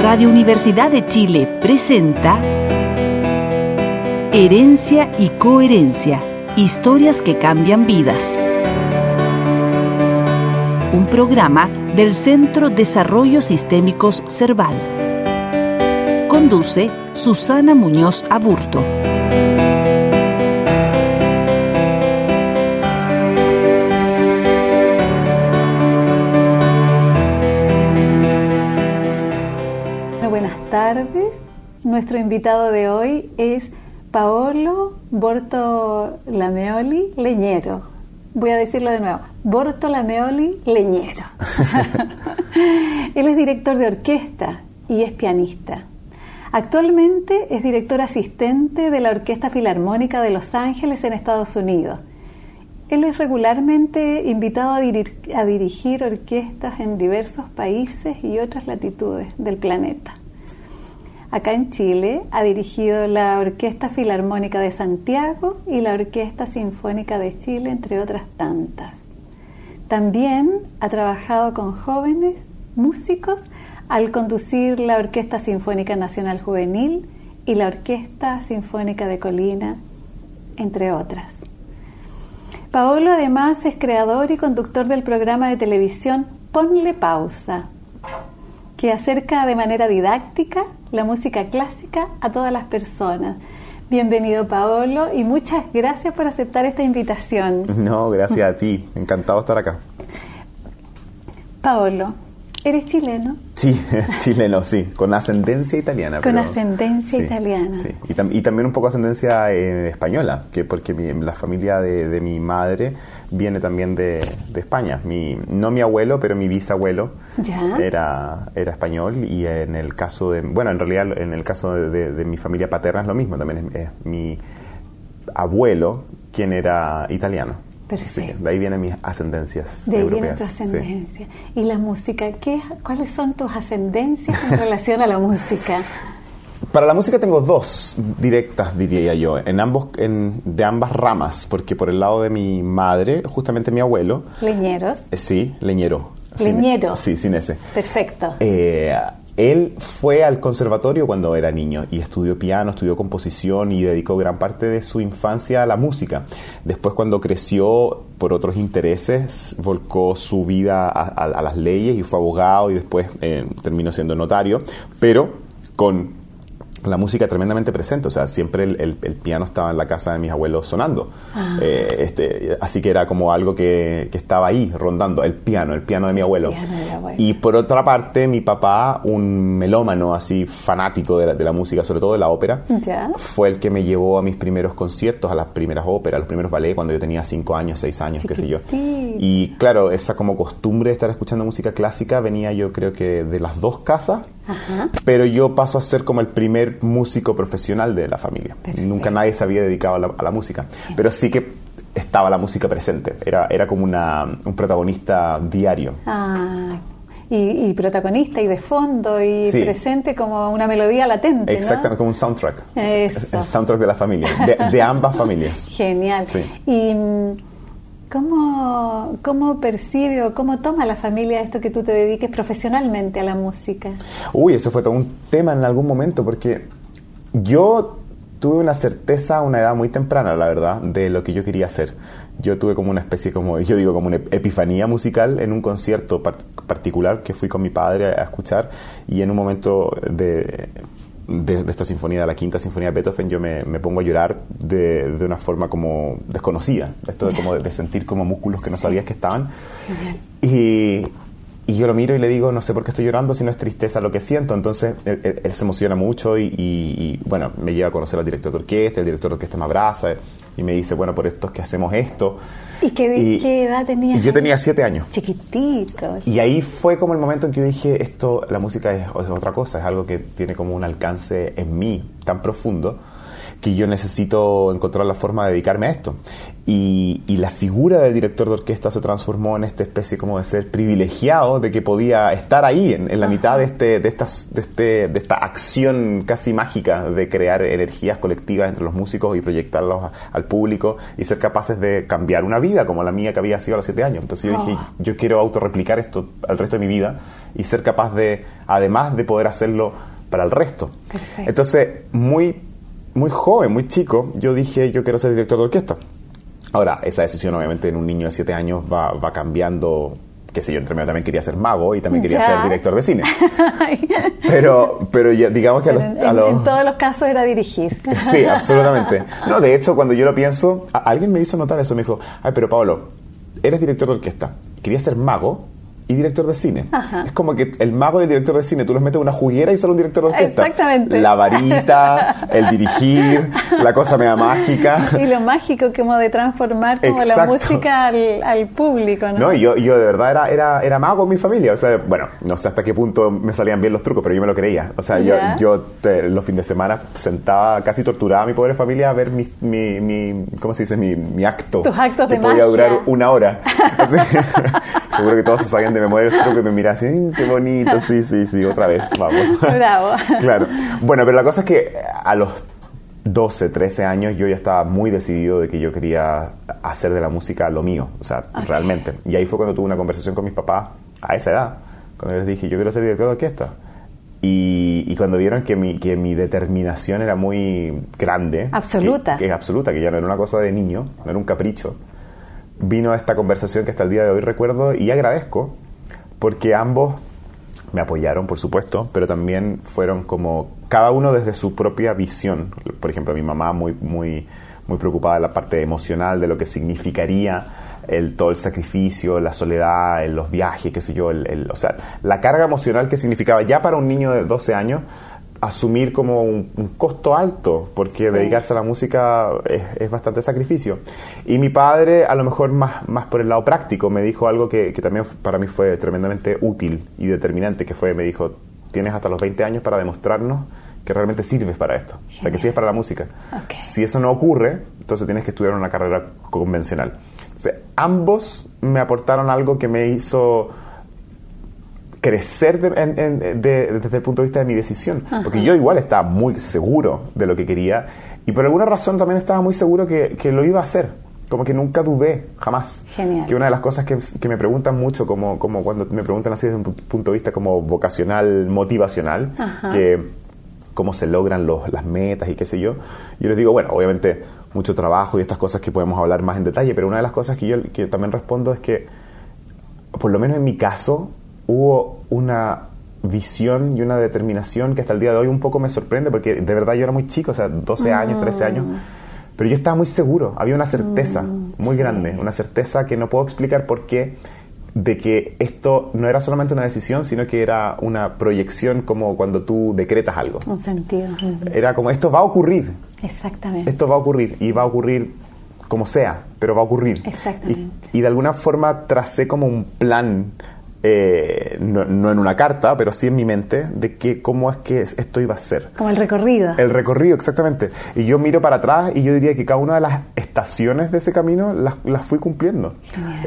Radio Universidad de Chile presenta Herencia y Coherencia, historias que cambian vidas. Un programa del Centro Desarrollo Sistémicos Cerval. Conduce Susana Muñoz Aburto. Nuestro invitado de hoy es Paolo Bortolameoli Leñero. Voy a decirlo de nuevo, Bortolameoli Leñero. Él es director de orquesta y es pianista. Actualmente es director asistente de la Orquesta Filarmónica de Los Ángeles en Estados Unidos. Él es regularmente invitado a, a dirigir orquestas en diversos países y otras latitudes del planeta. Acá en Chile ha dirigido la Orquesta Filarmónica de Santiago y la Orquesta Sinfónica de Chile, entre otras tantas. También ha trabajado con jóvenes músicos al conducir la Orquesta Sinfónica Nacional Juvenil y la Orquesta Sinfónica de Colina, entre otras. Paolo además es creador y conductor del programa de televisión Ponle Pausa, que acerca de manera didáctica la música clásica a todas las personas. Bienvenido Paolo y muchas gracias por aceptar esta invitación. No, gracias a ti, encantado de estar acá. Paolo, ¿eres chileno? Sí, chileno, sí, con ascendencia italiana. Con ascendencia italiana. Sí, y, también un poco ascendencia eh, española, que porque la familia de, mi madre viene también de, España. Mi, no mi abuelo, pero mi bisabuelo Era, era español y en el caso de, bueno, en realidad en el caso de, mi familia paterna es lo mismo, también es mi abuelo quien era italiano. Perfecto. de ahí vienen mis ascendencias de ahí europeas. Viene tu ascendencia. ¿Y la música? ¿qué, ¿Cuáles son tus ascendencias en relación a la música? Para la música tengo dos directas, diría yo, en ambos, en, de ambas ramas, porque por el lado de mi madre, justamente mi abuelo. Leñeros. Eh, sí, leñero. Leñero. sí, sin ese. Perfecto. Eh, él fue al conservatorio cuando era niño y estudió piano, estudió composición y dedicó gran parte de su infancia a la música. Después cuando creció por otros intereses, volcó su vida a, las leyes y fue abogado y después eh, terminó siendo notario, pero con la música tremendamente presente, o sea, siempre el, piano estaba en la casa de mis abuelos sonando. Ah. Eh, este, así que era como algo que, estaba ahí rondando, el piano, el piano de mi abuelo. Y por otra parte, mi papá, un melómano así fanático de la, música, sobre todo de la ópera, fue el que me llevó a mis primeros conciertos, a las primeras óperas, a los primeros ballets cuando yo tenía cinco años, seis años, qué sé yo. Y claro, esa como costumbre de estar escuchando música clásica venía yo creo que de las dos casas pero yo paso a ser como el primer músico profesional de la familia. Nunca nadie se había dedicado a la, música, pero sí que estaba la música presente, era, era como una, un protagonista diario. Ah, y, protagonista y de fondo y presente como una melodía latente. Exactamente, como un soundtrack. El soundtrack de la familia, de, ambas familias. Genial. Y mm, ¿Cómo, ¿Cómo percibe o cómo toma la familia esto que tú te dediques profesionalmente a la música? Uy, eso fue todo un tema en algún momento porque yo tuve una certeza a una edad muy temprana, la verdad, de lo que yo quería hacer. Yo tuve como una especie, como yo digo, como una epifanía musical en un concierto particular que fui con mi padre a escuchar y en un momento de de, esta sinfonía, de la quinta sinfonía de Beethoven, yo me, pongo a llorar de, de, una forma como desconocida, esto de, como de, sentir como músculos que no sabías que estaban. Y, y, yo lo miro y le digo, no sé por qué estoy llorando, si no es tristeza lo que siento. Entonces él, se emociona mucho y, y, bueno, me lleva a conocer al director de orquesta, el director de orquesta me abraza y me dice, bueno, por esto es que hacemos esto. ¿Y qué, edad tenías? yo tenía siete años. Chiquitito. Y ahí fue como el momento en que yo dije, esto, la música es, es otra cosa, es algo que tiene como un alcance en mí tan profundo que yo necesito encontrar la forma de dedicarme a esto. Y, y, la figura del director de orquesta se transformó en esta especie como de ser privilegiado, de que podía estar ahí, en, la mitad de, este, de, estas, de, este, de esta acción casi mágica de crear energías colectivas entre los músicos y proyectarlos al público y ser capaces de cambiar una vida como la mía que había sido a los siete años. Entonces yo dije, oh. yo quiero autorreplicar esto al resto de mi vida y ser capaz de, además de poder hacerlo para el resto. Entonces, muy, muy joven, muy chico, yo dije, yo quiero ser director de orquesta. Ahora, esa decisión obviamente en un niño de 7 años va, va cambiando qué sé yo, entre medio también quería ser mago y también quería ser director de cine. pero, pero ya, digamos que a los, en, en, todos los casos era dirigir. sí, absolutamente. No, de hecho, cuando yo lo pienso, alguien me hizo notar eso, me dijo, ay, pero Pablo, eres director de orquesta, quería ser mago, y director de cine. Es como que el mago y el director de cine, tú los metes una juguera y sale un director de orquesta. Exactamente. La varita, el dirigir, la cosa mega mágica. Y lo mágico como de transformar como la música al, público, ¿no? No, yo, yo de verdad era, era, era mago en mi familia. O sea, bueno, no sé hasta qué punto me salían bien los trucos, pero yo me lo creía. O sea, yo, yo los fines de semana sentaba, casi torturaba a mi pobre familia a ver mi, mi, mi ¿cómo se dice? Mi, mi acto. Tus actos que de podía magia. durar una hora. seguro que todos se sabían de memoria el truco que me mira así, "Mm, qué bonito, sí, sí, sí, otra vez, vamos. Bravo. claro. Bueno, pero la cosa es que a los 12, 13 años yo ya estaba muy decidido de que yo quería hacer de la música lo mío, o sea, Ok. realmente. Y ahí fue cuando tuve una conversación con mis papás a esa edad, cuando les dije, yo quiero ser director de orquesta. Y, y cuando vieron que mi, que mi determinación era muy grande, Absoluta. que, que absoluta, que ya no era una cosa de niño, no era un capricho, vino esta conversación que hasta el día de hoy recuerdo y agradezco, porque ambos me apoyaron, por supuesto, pero también fueron como cada uno desde su propia visión. Por ejemplo, mi mamá muy, muy, muy preocupada de la parte emocional, de lo que significaría el, todo el sacrificio, la soledad, los viajes, qué sé yo, el- o sea, la carga emocional que significaba ya para un niño de 12 años asumir como un, un costo alto, porque Sí. dedicarse a la música es, es bastante sacrificio. Y mi padre, a lo mejor más, más por el lado práctico, me dijo algo que, que también para mí fue tremendamente útil y determinante, que fue, me dijo, tienes hasta los 20 años para demostrarnos que realmente sirves para esto, o sea, que Genial. sirves para la música. Si eso no ocurre, entonces tienes que estudiar una carrera convencional. O sea, ambos me aportaron algo que me hizo crecer de- en- en- de- desde el punto de vista de mi decisión. Porque yo igual estaba muy seguro de lo que quería y por alguna razón también estaba muy seguro que, que lo iba a hacer. Como que nunca dudé, jamás. Genial. Que una de las cosas que, que me preguntan mucho, como, como cuando me preguntan así desde un pu- punto de vista como vocacional, motivacional, Ajá. que cómo se logran los- las metas y qué sé yo, yo les digo, bueno, obviamente mucho trabajo y estas cosas que podemos hablar más en detalle, pero una de las cosas que yo que también respondo es que por lo menos en mi caso, hubo una visión y una determinación que hasta el día de hoy un poco me sorprende, porque de verdad yo era muy chico, o sea, 12 años, 13 años, pero yo estaba muy seguro, había una certeza muy grande, una certeza que no puedo explicar por qué, de que esto no era solamente una decisión, sino que era una proyección como cuando tú decretas algo. Un sentido. Ujú. Era como, esto va a ocurrir, Exactamente. esto va a ocurrir y va a ocurrir como sea, pero va a ocurrir. Exactamente. Y, y de alguna forma tracé como un plan, eh, no, no en una carta, pero sí en mi mente, de que cómo es que es- esto iba a ser. Como el recorrido. El recorrido, exactamente. Y yo miro para atrás y yo diría que cada una de las estaciones de ese camino las, las fui cumpliendo.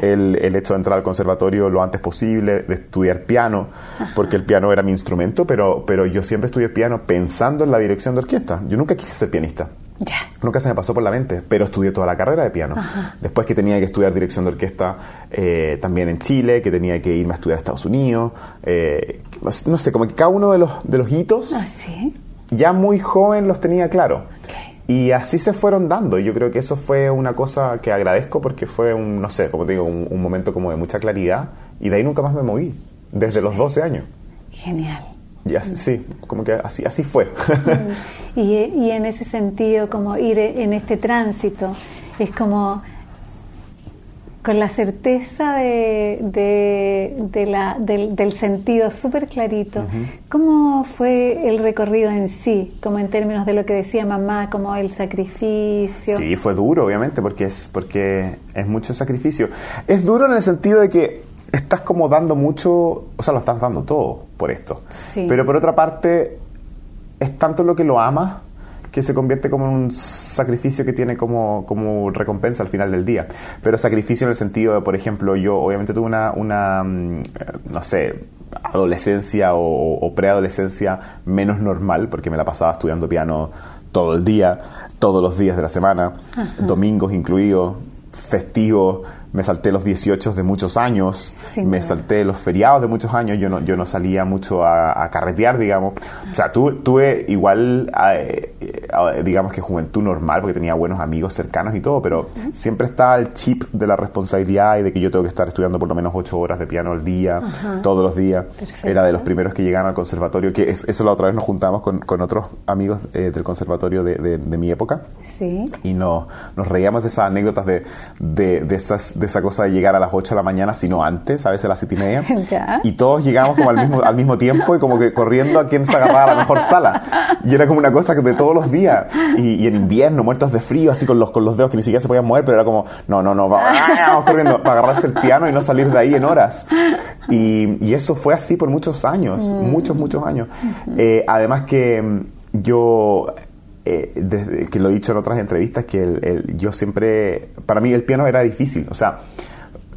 El, el hecho de entrar al conservatorio lo antes posible, de estudiar piano, porque el piano era mi instrumento, pero, pero yo siempre estudié piano pensando en la dirección de orquesta. Yo nunca quise ser pianista. Ya. Nunca se me pasó por la mente, pero estudié toda la carrera de piano. Después que tenía que estudiar dirección de orquesta eh, también en Chile, que tenía que irme a estudiar a Estados Unidos, eh, no sé, como que cada uno de los, de los hitos Ah, sí. ya muy joven los tenía claro. Y así se fueron dando. Y yo creo que eso fue una cosa que agradezco porque fue un, no sé, como te digo, un, un momento como de mucha claridad. Y de ahí nunca más me moví, desde los 12 años. Genial. Y así, sí, como que así, así fue. Y, y en ese sentido, como ir en este tránsito, es como con la certeza de, de- de la- del, del sentido súper clarito. ¿Cómo fue el recorrido en sí? Como en términos de lo que decía mamá, como el sacrificio. Sí, fue duro, obviamente, porque es, porque es mucho sacrificio. Es duro en el sentido de que estás como dando mucho, o sea, lo estás dando todo por esto. Sí. Pero por otra parte, es tanto lo que lo amas que se convierte como en un sacrificio que tiene como, como recompensa al final del día. Pero sacrificio en el sentido de, por ejemplo, yo obviamente tuve una, una mm, eh, no sé, adolescencia o, o preadolescencia menos normal, porque me la pasaba estudiando piano todo el día, todos los días de la semana, domingos incluidos, festivos, me salté los 18 de muchos años, Sí, me salté los feriados de muchos años, yo no, yo no salía mucho a, a carretear, digamos. O sea, tu- tuve igual, eh, eh, digamos que juventud normal, porque tenía buenos amigos cercanos y todo, pero siempre estaba el chip de la responsabilidad y de que yo tengo que estar estudiando por lo menos 8 horas de piano al día, todos los días. Perfecto. Era de los primeros que llegaban al conservatorio, que es- eso la otra vez nos juntamos con, con otros amigos eh, del conservatorio de, de- de mi época Sí. y no, nos reíamos de esas anécdotas de, de, de esas, de esa cosa de llegar a las 8 de la mañana, sino antes, a veces a las 7 y media. Ya. Y todos llegamos como al mismo, al mismo tiempo y como que corriendo a quien se agarraba la mejor sala. Y era como una cosa que de todos los días. Y, y en invierno, muertos de frío, así con los, con los dedos que ni siquiera se podían mover, pero era como, no, no, no, va- vamos corriendo para agarrarse el piano y no salir de ahí en horas. Y, y eso fue así por muchos años, muchos, muchos años. Eh, además que mm, yo eh, desde que lo he dicho en otras entrevistas, que el- el- yo siempre, para mí el piano era difícil, o sea,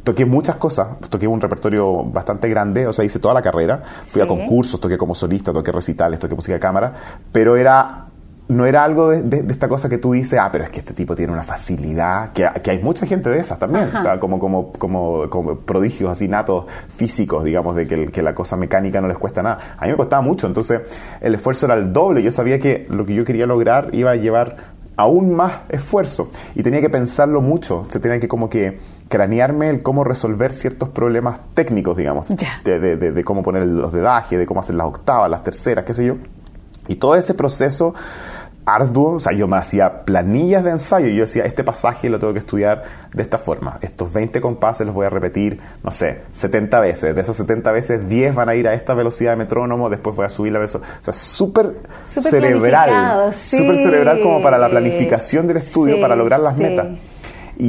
toqué muchas cosas, toqué un repertorio bastante grande, o sea, hice toda la carrera, fui a concursos, toqué como solista, toqué recitales, toqué música de cámara, pero era... No era algo de, de- de esta cosa que tú dices, ah, pero es que este tipo tiene una facilidad, que, que hay mucha gente de esas también, o sea, como, como, como, como prodigios así natos físicos, digamos, de que, la cosa mecánica no les cuesta nada. A mí me costaba mucho, entonces el esfuerzo era el doble. Yo sabía que lo que yo quería lograr iba a llevar aún más esfuerzo y tenía que pensarlo mucho, se tenía que como que cranearme el cómo resolver ciertos problemas técnicos, digamos, de- de- de cómo poner los dedajes, de cómo hacer las octavas, las terceras, qué sé yo. Y todo ese proceso arduo, o sea, yo me hacía planillas de ensayo y yo decía, este pasaje lo tengo que estudiar de esta forma, estos 20 compases los voy a repetir, no sé, 70 veces, de esos 70 veces 10 van a ir a esta velocidad de metrónomo, después voy a subir la velocidad, o sea, súper cerebral, sí. súper cerebral como para la planificación del estudio, Sí, para lograr las sí. metas. Y,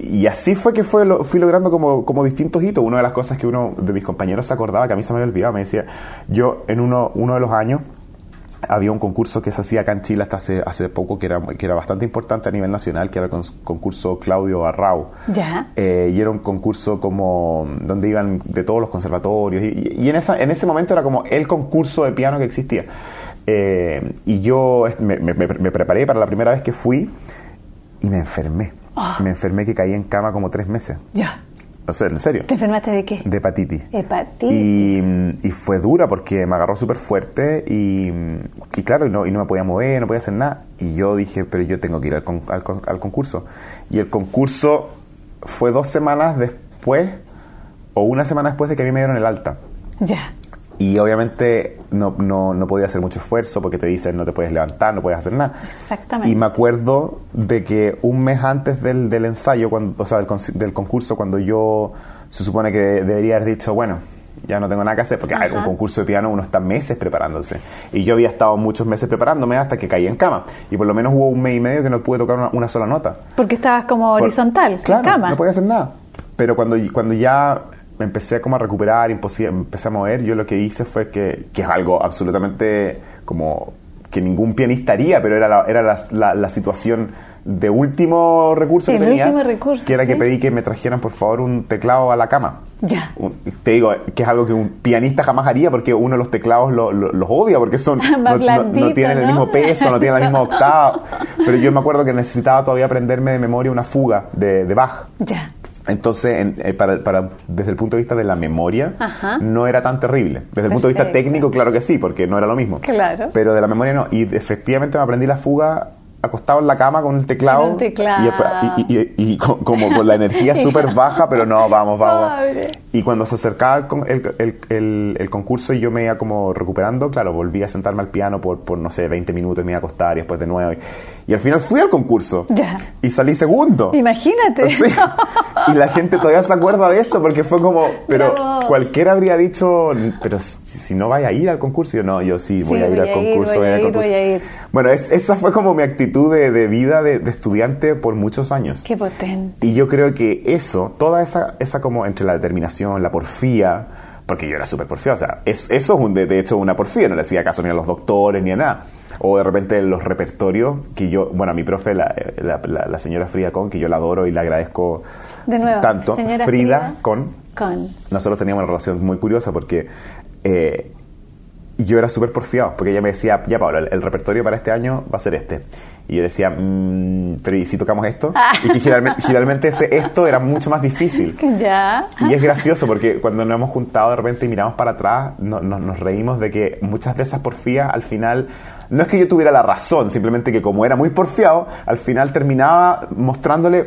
y- y así fue que fue lo- fui logrando como, como distintos hitos. Una de las cosas que uno de mis compañeros se acordaba, que a mí se me había olvidado, me decía, yo en uno, uno de los años había un concurso que se hacía acá en Chile hasta hace, hace poco, que era, que era bastante importante a nivel nacional, que era el concurso Claudio Barrao. Ya. Eh, y era un concurso como donde iban de todos los conservatorios y, y en, esa, en ese momento era como el concurso de piano que existía. Eh, y yo me, me- preparé para la primera vez que fui y me enfermé. Me enfermé que caí en cama como tres meses. Ya. O sea, en serio. ¿Te enfermaste de qué? De hepatitis. Hepatitis. Y, y fue dura porque me agarró súper fuerte y, y claro, y no, y no me podía mover, no podía hacer nada. Y yo dije, pero yo tengo que ir al, con- al al concurso. Y el concurso fue dos semanas después o una semana después de que a mí me dieron el alta. Ya. Y obviamente no, no, no podía hacer mucho esfuerzo porque te dicen no te puedes levantar, no puedes hacer nada. Exactamente. Y me acuerdo de que un mes antes del, del ensayo, cuando, o sea, del, del concurso, cuando yo se supone que debería haber dicho, bueno, ya no tengo nada que hacer, porque hay un concurso de piano uno está meses preparándose. Y yo había estado muchos meses preparándome hasta que caí en cama. Y por lo menos hubo un mes y medio que no pude tocar una, una sola nota. Porque estabas como Por- horizontal, claro, en cama. no podía hacer nada. Pero cuando, cuando ya me empecé como a recuperar, imposi- empecé a mover, yo lo que hice fue que, que es algo absolutamente como que ningún pianista haría, pero era la, era la, la- la situación de último recurso Sí, que el tenía, último recurso, que era que sí. pedí que me trajeran por favor un teclado a la cama. Ya. Un- te digo que es algo que un pianista jamás haría porque uno de los teclados lo- lo- los odia porque son no, no- no tienen el ¿no? mismo peso, no tienen la misma octava. Pero yo me acuerdo que necesitaba todavía aprenderme de memoria una fuga de, de Bach. Ya. Entonces, en- eh, para, para- desde el punto de vista de la memoria, Ajá. no era tan terrible. Desde el punto de vista técnico, claro que sí, porque no era lo mismo. Claro. Pero de la memoria no. Y efectivamente me aprendí la fuga acostado en la cama con el teclado. Con el teclado. Y, y- y- y- y co- como con la energía súper baja, pero no, vamos, vamos. Pobre. Y cuando se acercaba el, el, el- el- concurso y yo me iba como recuperando, claro, volví a sentarme al piano por, por no sé, 20 minutos y me iba a acostar y después de nuevo. Y, y al final fui al concurso. Ya. Y salí segundo. Imagínate. Sí. Y la gente todavía se acuerda de eso porque fue como, pero Bravo. cualquiera habría dicho, pero si, si no vaya a ir al concurso, yo no, yo sí, voy Sí, a ir voy al a ir, concurso. voy a ir, concurso". voy a ir. Bueno, es- esa fue como mi actitud de, de vida de, de estudiante por muchos años. Qué potente. Y yo creo que eso, toda esa, esa como entre la determinación, la porfía, porque yo era súper porfía, o sea, es- eso es un, de, de hecho una porfía, no le hacía caso ni a los doctores ni a nada. O de repente los repertorios, que yo, bueno, a mi profe, la, la- la- la señora Frida Con, que yo la adoro y le agradezco De nuevo, tanto, señora Frida, Frida. Con, Con. nosotros teníamos una relación muy curiosa porque eh, yo era súper porfiado, porque ella me decía, ya Pablo, el, el repertorio para este año va a ser este. Y yo decía, mm, pero ¿y si tocamos esto? Y que generalmente, generalmente ese esto era mucho más difícil. Ya. Y es gracioso porque cuando nos hemos juntado de repente y miramos para atrás, no- no- nos reímos de que muchas de esas porfías al final, no es que yo tuviera la razón, simplemente que como era muy porfiado, al final terminaba mostrándole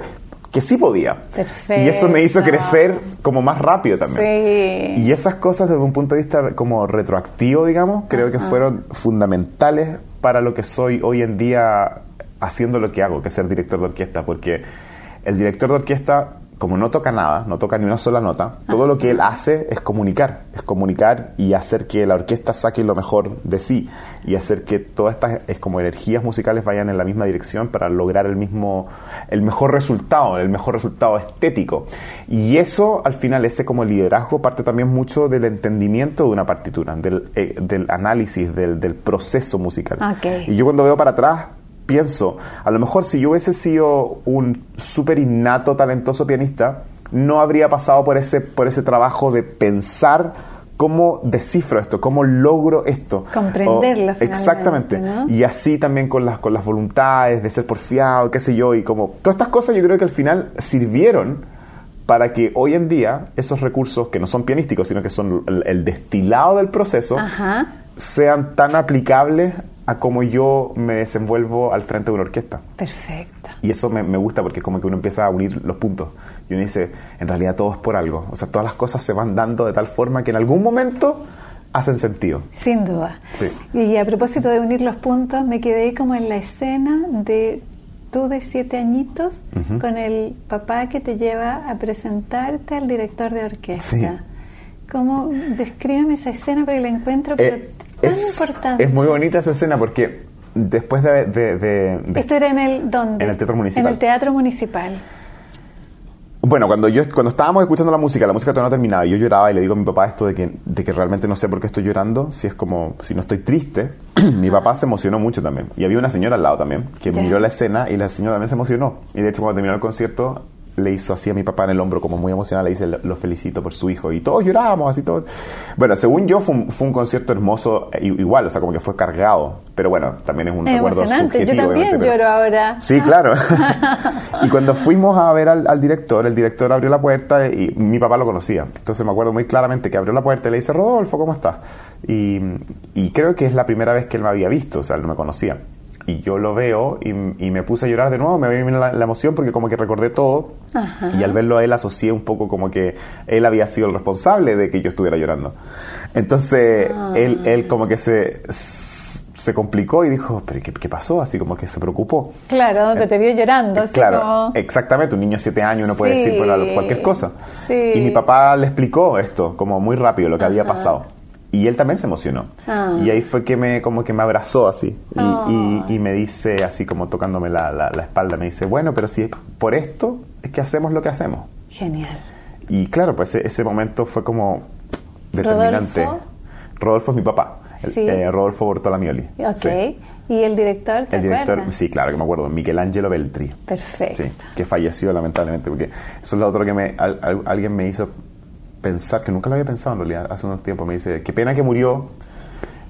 que sí podía. Perfecto. Y eso me hizo crecer como más rápido también. Sí. Y esas cosas desde un punto de vista como retroactivo, digamos, creo que fueron fundamentales para lo que soy hoy en día haciendo lo que hago, que es ser director de orquesta, porque el director de orquesta, como no toca nada, no toca ni una sola nota, todo lo que él hace es comunicar, es comunicar y hacer que la orquesta saque lo mejor de sí y hacer que todas estas es como energías musicales vayan en la misma dirección para lograr el mismo el mejor resultado, el mejor resultado estético. Y eso al final ese como liderazgo parte también mucho del entendimiento de una partitura, del, eh, del análisis del, del proceso musical. Y yo cuando veo para atrás pienso, a lo mejor si yo hubiese sido un súper innato, talentoso pianista, no habría pasado por ese, por ese trabajo de pensar cómo descifro esto, cómo logro esto. Comprenderlo O- Exactamente. ¿no? Y así también con las, con las voluntades de ser porfiado, qué sé yo, y como todas estas cosas yo creo que al final sirvieron para que hoy en día esos recursos, que no son pianísticos, sino que son el, el destilado del proceso, Ajá. sean tan aplicables a cómo yo me desenvuelvo al frente de una orquesta. Perfecto. Y eso me, me gusta porque es como que uno empieza a unir los puntos. Y uno dice, en realidad todo es por algo. O sea, todas las cosas se van dando de tal forma que en algún momento hacen sentido. Sin duda. Sí. Y a propósito de unir los puntos, me quedé como en la escena de tú de siete añitos con el papá que te lleva a presentarte al director de orquesta. Sí. ¿Cómo? Descríbeme esa escena porque la encuentro pero Eh, es, importante. es muy bonita esa escena porque después de... de- de- de- Esto era en el ¿dónde? En el Teatro Municipal. En el Teatro Municipal. Bueno, cuando yo cuando estábamos escuchando la música, la música todavía no terminaba, y yo lloraba y le digo a mi papá esto de que, de que realmente no sé por qué estoy llorando, si es como, si no estoy triste, mi papá se emocionó mucho también. Y había una señora al lado también, que miró la escena y la señora también se emocionó. Y de hecho cuando terminó el concierto, le hizo así a mi papá en el hombro, como muy emocional, le dice, lo, felicito por su hijo. Y todos llorábamos, así todos. Bueno, según yo, fue un, fue un concierto hermoso, i- igual, o sea, como que fue cargado. Pero bueno, también es un Es recuerdo emocionante. Yo subjetivo. también pero- lloro ahora. Sí, claro. y cuando fuimos a ver al, al director, el director abrió la puerta y mi papá lo conocía. Entonces me acuerdo muy claramente que abrió la puerta y le dice, Rodolfo, ¿cómo estás? Y, y creo que es la primera vez que él me había visto, o sea, él no me conocía. Y yo lo veo y, y me puse a llorar de nuevo, me vino la, la emoción porque como que recordé todo. Ajá. Y al verlo a él asocié un poco como que él había sido el responsable de que yo estuviera llorando. Entonces él, él como que se, se complicó y dijo, ¿pero qué, qué pasó? Así como que se preocupó. Claro, te, te vio llorando. así Claro, como- exactamente, un niño de 7 años no puede Sí, decir cualquier cosa. sí. Y mi papá le explicó esto, como muy rápido, lo que había pasado. Y él también se emocionó. Ah. Y ahí fue que me, como que me abrazó así. Y, y- y me dice, así como tocándome la, la- la espalda, me dice, bueno, pero si es por esto es que hacemos lo que hacemos. Genial. Y claro, pues ese, ese momento fue como determinante. ¿Rodolfo? Rodolfo es mi papá, el- Sí. eh, Rodolfo Bortolamioli. Ok. Sí. ¿Y el director te El director, acuerdas? sí, claro que me acuerdo, Michelangelo Beltri. Perfecto. Sí, que falleció lamentablemente, porque eso es lo otro que me, al- al- alguien me hizo pensar, que nunca lo había pensado en realidad, hace unos tiempos, me dice, qué pena que murió,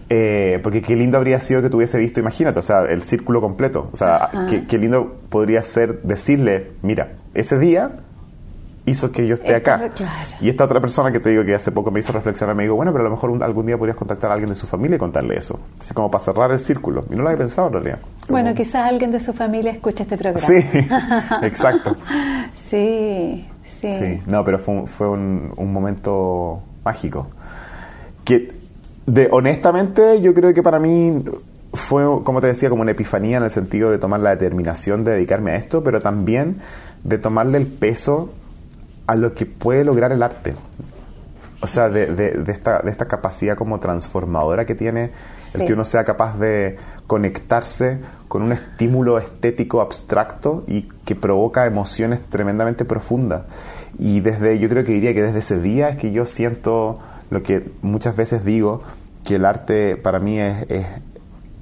eh, porque qué lindo habría sido que tuviese visto, imagínate, o sea, el círculo completo, o sea, qué, qué lindo podría ser decirle, mira, ese día hizo que yo esté acá. Y esta otra persona que te digo que hace poco me hizo reflexionar, me dijo, bueno, pero a lo mejor un- algún día podrías contactar a alguien de su familia y contarle eso, así como para cerrar el círculo. Y no lo había pensado en realidad. Como- Bueno, quizás alguien de su familia escuche este programa. Sí, exacto. Sí, sí. Sí, no, pero fue, un- fue un, un momento mágico. Que, de, honestamente, yo creo que para mí fue, como te decía, como una epifanía en el sentido de tomar la determinación de dedicarme a esto, pero también de tomarle el peso a lo que puede lograr el arte. O sea, de, de- de esta, de esta capacidad como transformadora que tiene el que uno sea capaz de conectarse con un estímulo estético abstracto y que provoca emociones tremendamente profundas. Y desde, yo creo que diría que desde ese día es que yo siento lo que muchas veces digo, que el arte para mí es, es,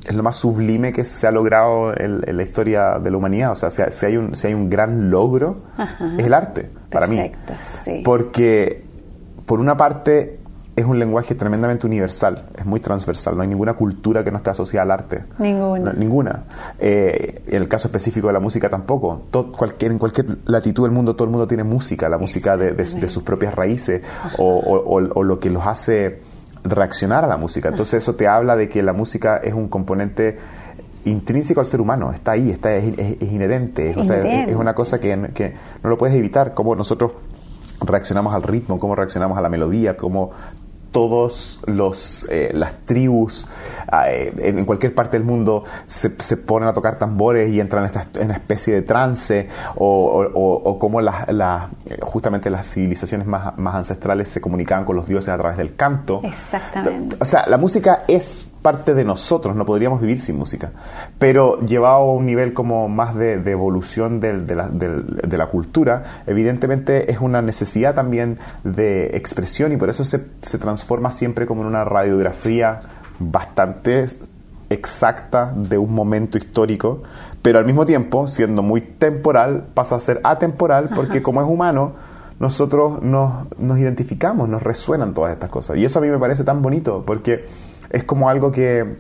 es lo más sublime que se ha logrado en, en la historia de la humanidad. O sea, si hay, un, si hay un gran logro, Ajá. es el arte, para mí. Perfecto, sí. Porque, por una parte, es un lenguaje tremendamente universal, es muy transversal, no hay ninguna cultura que no esté asociada al arte. Ninguna. ninguna. Eh, en el caso específico de la música tampoco. Todo, cualquier, en cualquier latitud del mundo todo el mundo tiene música, la música de, sus propias raíces o, lo que los hace reaccionar a la música. Entonces eso te habla de que la música es un componente intrínseco al ser humano, está ahí, está, es, inherente, es, es, una cosa que, que no lo puedes evitar, como nosotros reaccionamos al ritmo, cómo reaccionamos a la melodía, cómo todos los eh, las tribus eh, en cualquier parte del mundo se, se, ponen a tocar tambores y entran en, esta, en una especie de trance o, o, cómo las, justamente las civilizaciones más, más, ancestrales se comunicaban con los dioses a través del canto. Exactamente. O sea, la música es parte de nosotros, no podríamos vivir sin música, pero llevado a un nivel como más de, evolución de, la, de, la, cultura, evidentemente es una necesidad también de expresión y por eso se, se transforma siempre como en una radiografía bastante exacta de un momento histórico, pero al mismo tiempo, siendo muy temporal, pasa a ser atemporal porque como es humano, nosotros nos, nos identificamos, nos resuenan todas estas cosas. Y eso a mí me parece tan bonito porque es como algo que,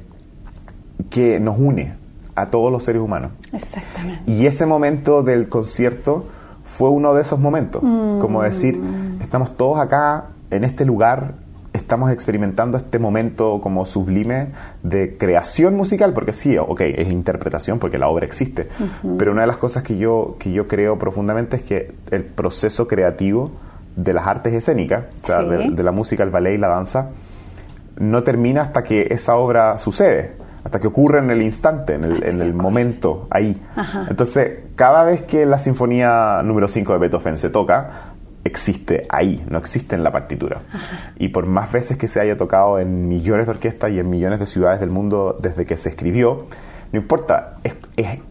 que nos une a todos los seres humanos. Exactamente. Y ese momento del concierto fue uno de esos momentos, como mm. decir, estamos todos acá en este lugar, estamos experimentando este momento como sublime de creación musical, porque sí, ok, es interpretación porque la obra existe, pero una de las cosas que yo, que yo creo profundamente es que el proceso creativo de las artes escénicas, o sea, de, la música, el ballet y la danza, no termina hasta que esa obra sucede, hasta que ocurre en el instante, en el, en el momento, ahí. Entonces, cada vez que la sinfonía número 5 de Beethoven se toca, existe ahí, no existe en la partitura. Y por más veces que se haya tocado en millones de orquestas y en millones de ciudades del mundo desde que se escribió, no importa, es,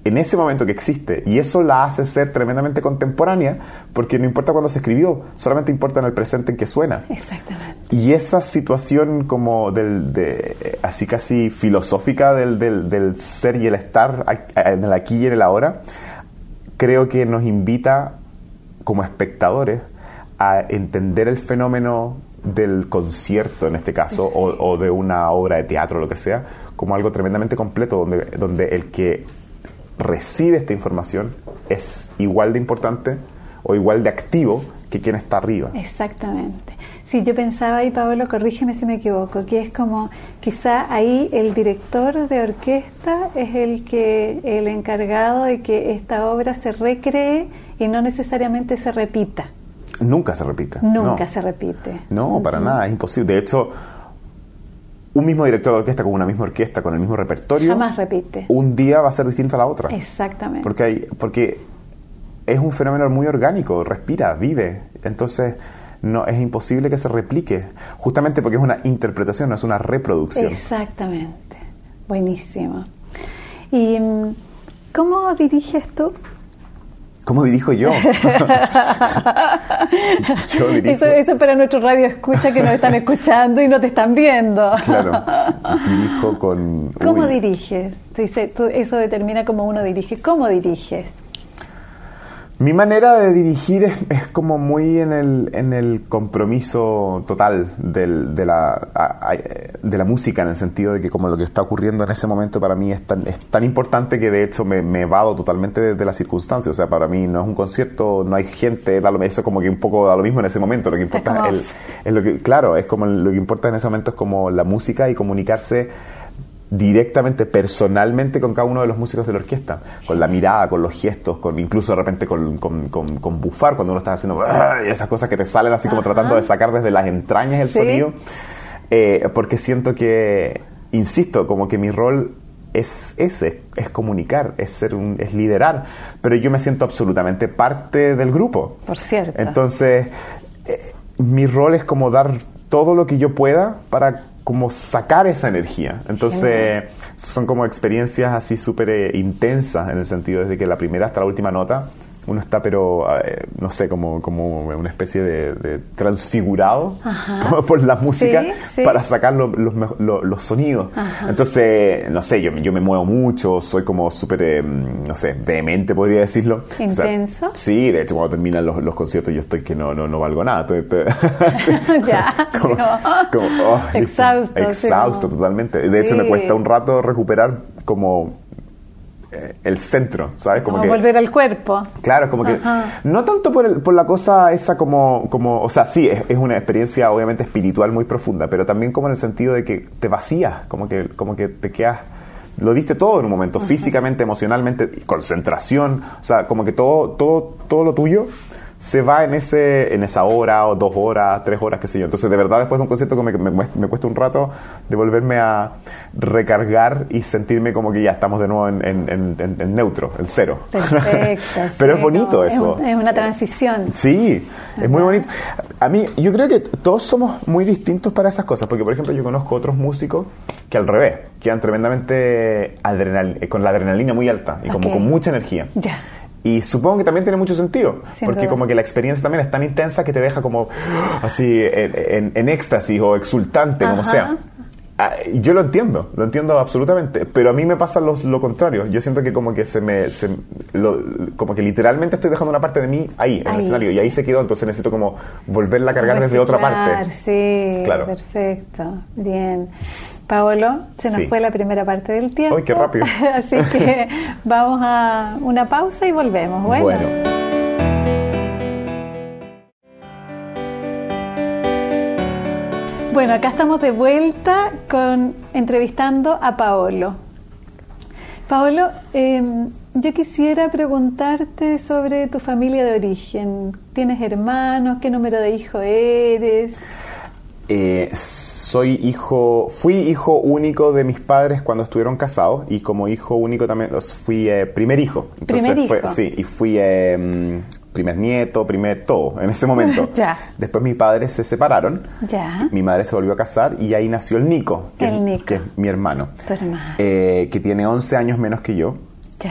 en ese momento que existe. Y eso la hace ser tremendamente contemporánea, porque no importa cuándo se escribió, solamente importa en el presente en que suena. Exactamente. Y esa situación como del, de, así casi filosófica del, del, del ser y el estar en el aquí y en el ahora, creo que nos invita como espectadores a entender el fenómeno del concierto en este caso, o, de una obra de teatro, lo que sea, como algo tremendamente completo, donde, donde el que recibe esta información es igual de importante o igual de activo que quien está arriba. Exactamente. Sí, yo pensaba ahí, Pablo, corrígeme si me equivoco, que es como quizá ahí el director de orquesta es el que el encargado de que esta obra se recree y no necesariamente se repita. Nunca se repite. Nunca se repite. No, para nada, es imposible. De hecho, un mismo director de orquesta con una misma orquesta, con el mismo repertorio, jamás repite. Un día va a ser distinto a la otra. Exactamente. Porque, hay, porque es un fenómeno muy orgánico, respira, vive. Entonces, no es imposible que se replique, justamente porque es una interpretación, no es una reproducción. Exactamente. Buenísimo. ¿Y mm, cómo diriges tú? ¿Cómo dirijo yo? yo dirijo. Eso, para nuestro radio escucha que nos están escuchando y no te están viendo. claro, dirijo con... ¿Cómo diriges? Eso determina cómo uno dirige. ¿Cómo diriges? Mi manera de dirigir es, como muy en el, en el compromiso total del, de, la, de la música, en el sentido de que como lo que está ocurriendo en ese momento para mí es tan, es tan importante que de hecho me, me vado totalmente de, las circunstancias. O sea, para mí no es un concierto, no hay gente, da lo, eso como que un poco da lo mismo en ese momento. Lo que importa es, es lo que, claro, es como lo que importa en ese momento es como la música y comunicarse directamente, personalmente con cada uno de los músicos de la orquesta, con la mirada, con los gestos, con incluso de repente con, con, bufar cuando uno está haciendo esas cosas que te salen así como tratando de sacar desde las entrañas el sonido, eh, porque siento que, insisto, como que mi rol es ese, es comunicar, es ser un, es liderar, pero yo me siento absolutamente parte del grupo. Por cierto. Entonces, eh, mi rol es como dar todo lo que yo pueda para como sacar esa energía. Entonces, son como experiencias así súper eh, intensas en el sentido desde que la primera hasta la última nota uno está, pero, eh, no sé, como, como una especie de, transfigurado por, la música para sacar los, los, sonidos. Entonces, no sé, yo, yo me muevo mucho, soy como súper, eh, no sé, vehemente, podría decirlo. ¿Intenso? sí, de hecho, cuando terminan los, conciertos yo estoy que no, no, no valgo nada. ya, como, oh, exhausto. Exhausto, totalmente. De hecho, me cuesta un rato recuperar como eh, el centro, ¿sabes? Como, que, volver al cuerpo. Claro, como que no tanto por, por, la cosa esa como, como o sea, sí, es, una experiencia obviamente espiritual muy profunda, pero también como en el sentido de que te vacías, como que, como que te quedas lo diste todo en un momento, físicamente, emocionalmente, concentración, o sea, como que todo, todo, todo lo tuyo se va en ese en esa hora o dos horas, tres horas, qué sé yo. Entonces, de verdad, después de un concierto me, me, cuesta un rato de volverme a recargar y sentirme como que ya estamos de nuevo en, en, neutro, en cero. Perfecto. Pero es bonito eso. Es, una transición. Sí, es muy bonito. A mí, yo creo que todos somos muy distintos para esas cosas, porque, por ejemplo, yo conozco otros músicos que al revés, quedan tremendamente adrenal, con la adrenalina muy alta y como con mucha energía. Ya. Y supongo que también tiene mucho sentido, porque como que la experiencia también es tan intensa que te deja como así en, éxtasis o exultante, como sea. Ah, yo lo entiendo, lo entiendo absolutamente, pero a mí me pasa lo, contrario. Yo siento que como que se me, como que literalmente estoy dejando una parte de mí ahí, en el escenario, y ahí se quedó, entonces necesito como volverla a cargar desde otra parte. Sí, claro. perfecto, bien. Paolo, se nos fue la primera parte del tiempo. ¡Ay, qué rápido! Así que vamos a una pausa y volvemos. Bueno. bueno. Bueno, acá estamos de vuelta con entrevistando a Paolo. Paolo, em, yo quisiera preguntarte sobre tu familia de origen. ¿Tienes hermanos? ¿Qué número de hijos eres? Eh, soy hijo, fui hijo único de mis padres cuando estuvieron casados y como hijo único también fui eh, primer hijo. primer hijo. sí, y fui em, primer nieto, primer todo en ese momento. ya. Después mis padres se separaron. Ya. Mi madre se volvió a casar y ahí nació el Nico, que, el Nico. que es mi hermano. Eh, que tiene 11 años menos que yo.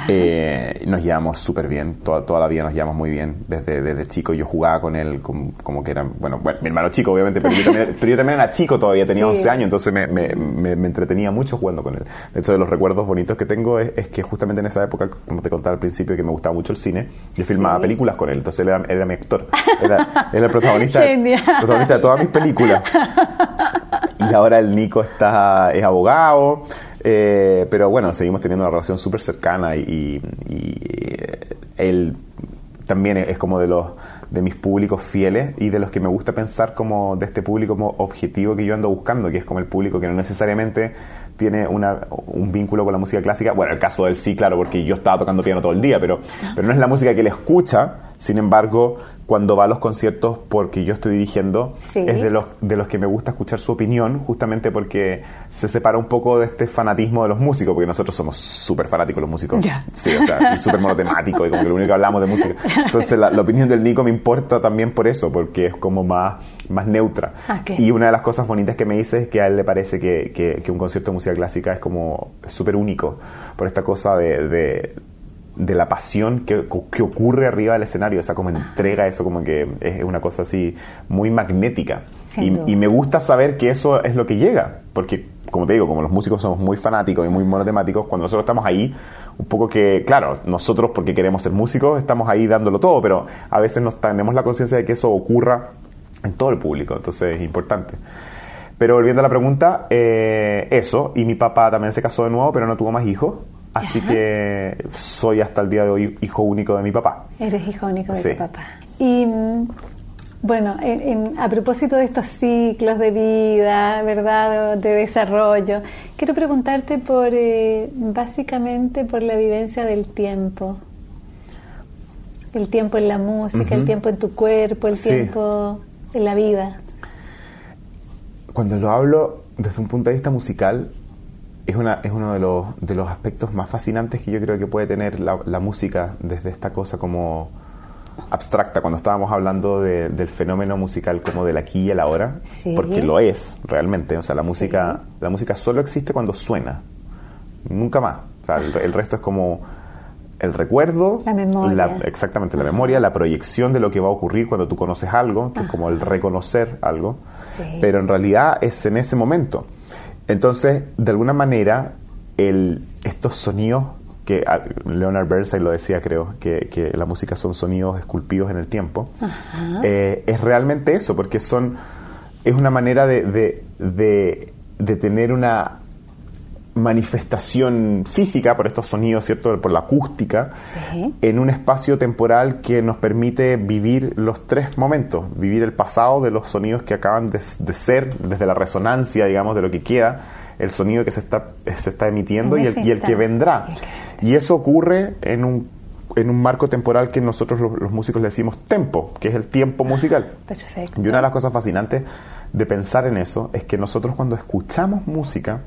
Eh, nos llevamos súper bien, toda, toda la vida nos llevamos muy bien. Desde, desde chico yo jugaba con él como, que era, bueno, mi hermano chico obviamente, pero yo también, pero yo también era chico todavía, tenía 11 años, entonces me, me, me, entretenía mucho jugando con él. De hecho, de los recuerdos bonitos que tengo es, que justamente en esa época, como te contaba al principio, que me gustaba mucho el cine, yo filmaba películas con él, entonces él era, era mi actor, era, era el protagonista, protagonista de todas mis películas. Y ahora el Nico está, es abogado. Eh, pero bueno, seguimos teniendo una relación súper cercana y, eh, él también es como de los de mis públicos fieles y de los que me gusta pensar como de este público como objetivo que yo ando buscando, que es como el público que no necesariamente tiene una, un vínculo con la música clásica. Bueno, el caso de él sí, claro, porque yo estaba tocando piano todo el día, pero, pero no es la música que él escucha, sin embargo, cuando va a los conciertos porque yo estoy dirigiendo, es de los, de los que me gusta escuchar su opinión, justamente porque se separa un poco de este fanatismo de los músicos, porque nosotros somos súper fanáticos los músicos. Sí, o sea, súper monotemáticos y como que lo único que hablamos de música. Entonces la, opinión del Nico me importa también por eso, porque es como más, más neutra. Ah, y una de las cosas bonitas que me dice es que a él le parece que, que, un concierto de música clásica es como súper único, por esta cosa de de la pasión que, que, ocurre arriba del escenario, esa como entrega, eso como que es una cosa así muy magnética. Y, me gusta saber que eso es lo que llega, porque como te digo, como los músicos somos muy fanáticos y muy monotemáticos, cuando nosotros estamos ahí, un poco que, claro, nosotros porque queremos ser músicos, estamos ahí dándolo todo, pero a veces nos tenemos la conciencia de que eso ocurra en todo el público, entonces es importante. Pero volviendo a la pregunta, eh, eso, y mi papá también se casó de nuevo, pero no tuvo más hijos. Así que soy hasta el día de hoy hijo único de mi papá. Eres hijo único de tu papá. Y mm, bueno, a propósito de estos ciclos de vida, ¿verdad? De, desarrollo, quiero preguntarte por, eh, básicamente, por la vivencia del tiempo. El tiempo en la música, el tiempo en tu cuerpo, el tiempo en la vida. Cuando lo hablo desde un punto de vista musical, es, una, es uno de los, de los aspectos más fascinantes que yo creo que puede tener la, música desde esta cosa como abstracta, cuando estábamos hablando del fenómeno musical como del aquí y el ahora, porque lo es realmente, o sea, la música, la música solo existe cuando suena, nunca más, o sea, el, resto es como el recuerdo, La memoria. exactamente, la memoria, la proyección de lo que va a ocurrir cuando tú conoces algo, que es como el reconocer algo, Sí. pero en realidad es en ese momento. Entonces, de alguna manera, el, estos sonidos, que ah, Leonard Bernstein lo decía, creo, que, que la música son sonidos esculpidos en el tiempo, eh, es realmente eso, porque son es una manera de, de- de- de tener una manifestación física por estos sonidos, ¿cierto? Por la acústica, Sí. en un espacio temporal que nos permite vivir los tres momentos, vivir el pasado de los sonidos que acaban de, de ser, desde la resonancia, digamos, de lo que queda, el sonido que se está, se está emitiendo En y el, ese y el que vendrá. Y eso ocurre en un, en un marco temporal que nosotros los, los músicos le decimos tempo, que es el tiempo musical. Perfecto. Y una de las cosas fascinantes de pensar en eso es que nosotros cuando escuchamos música,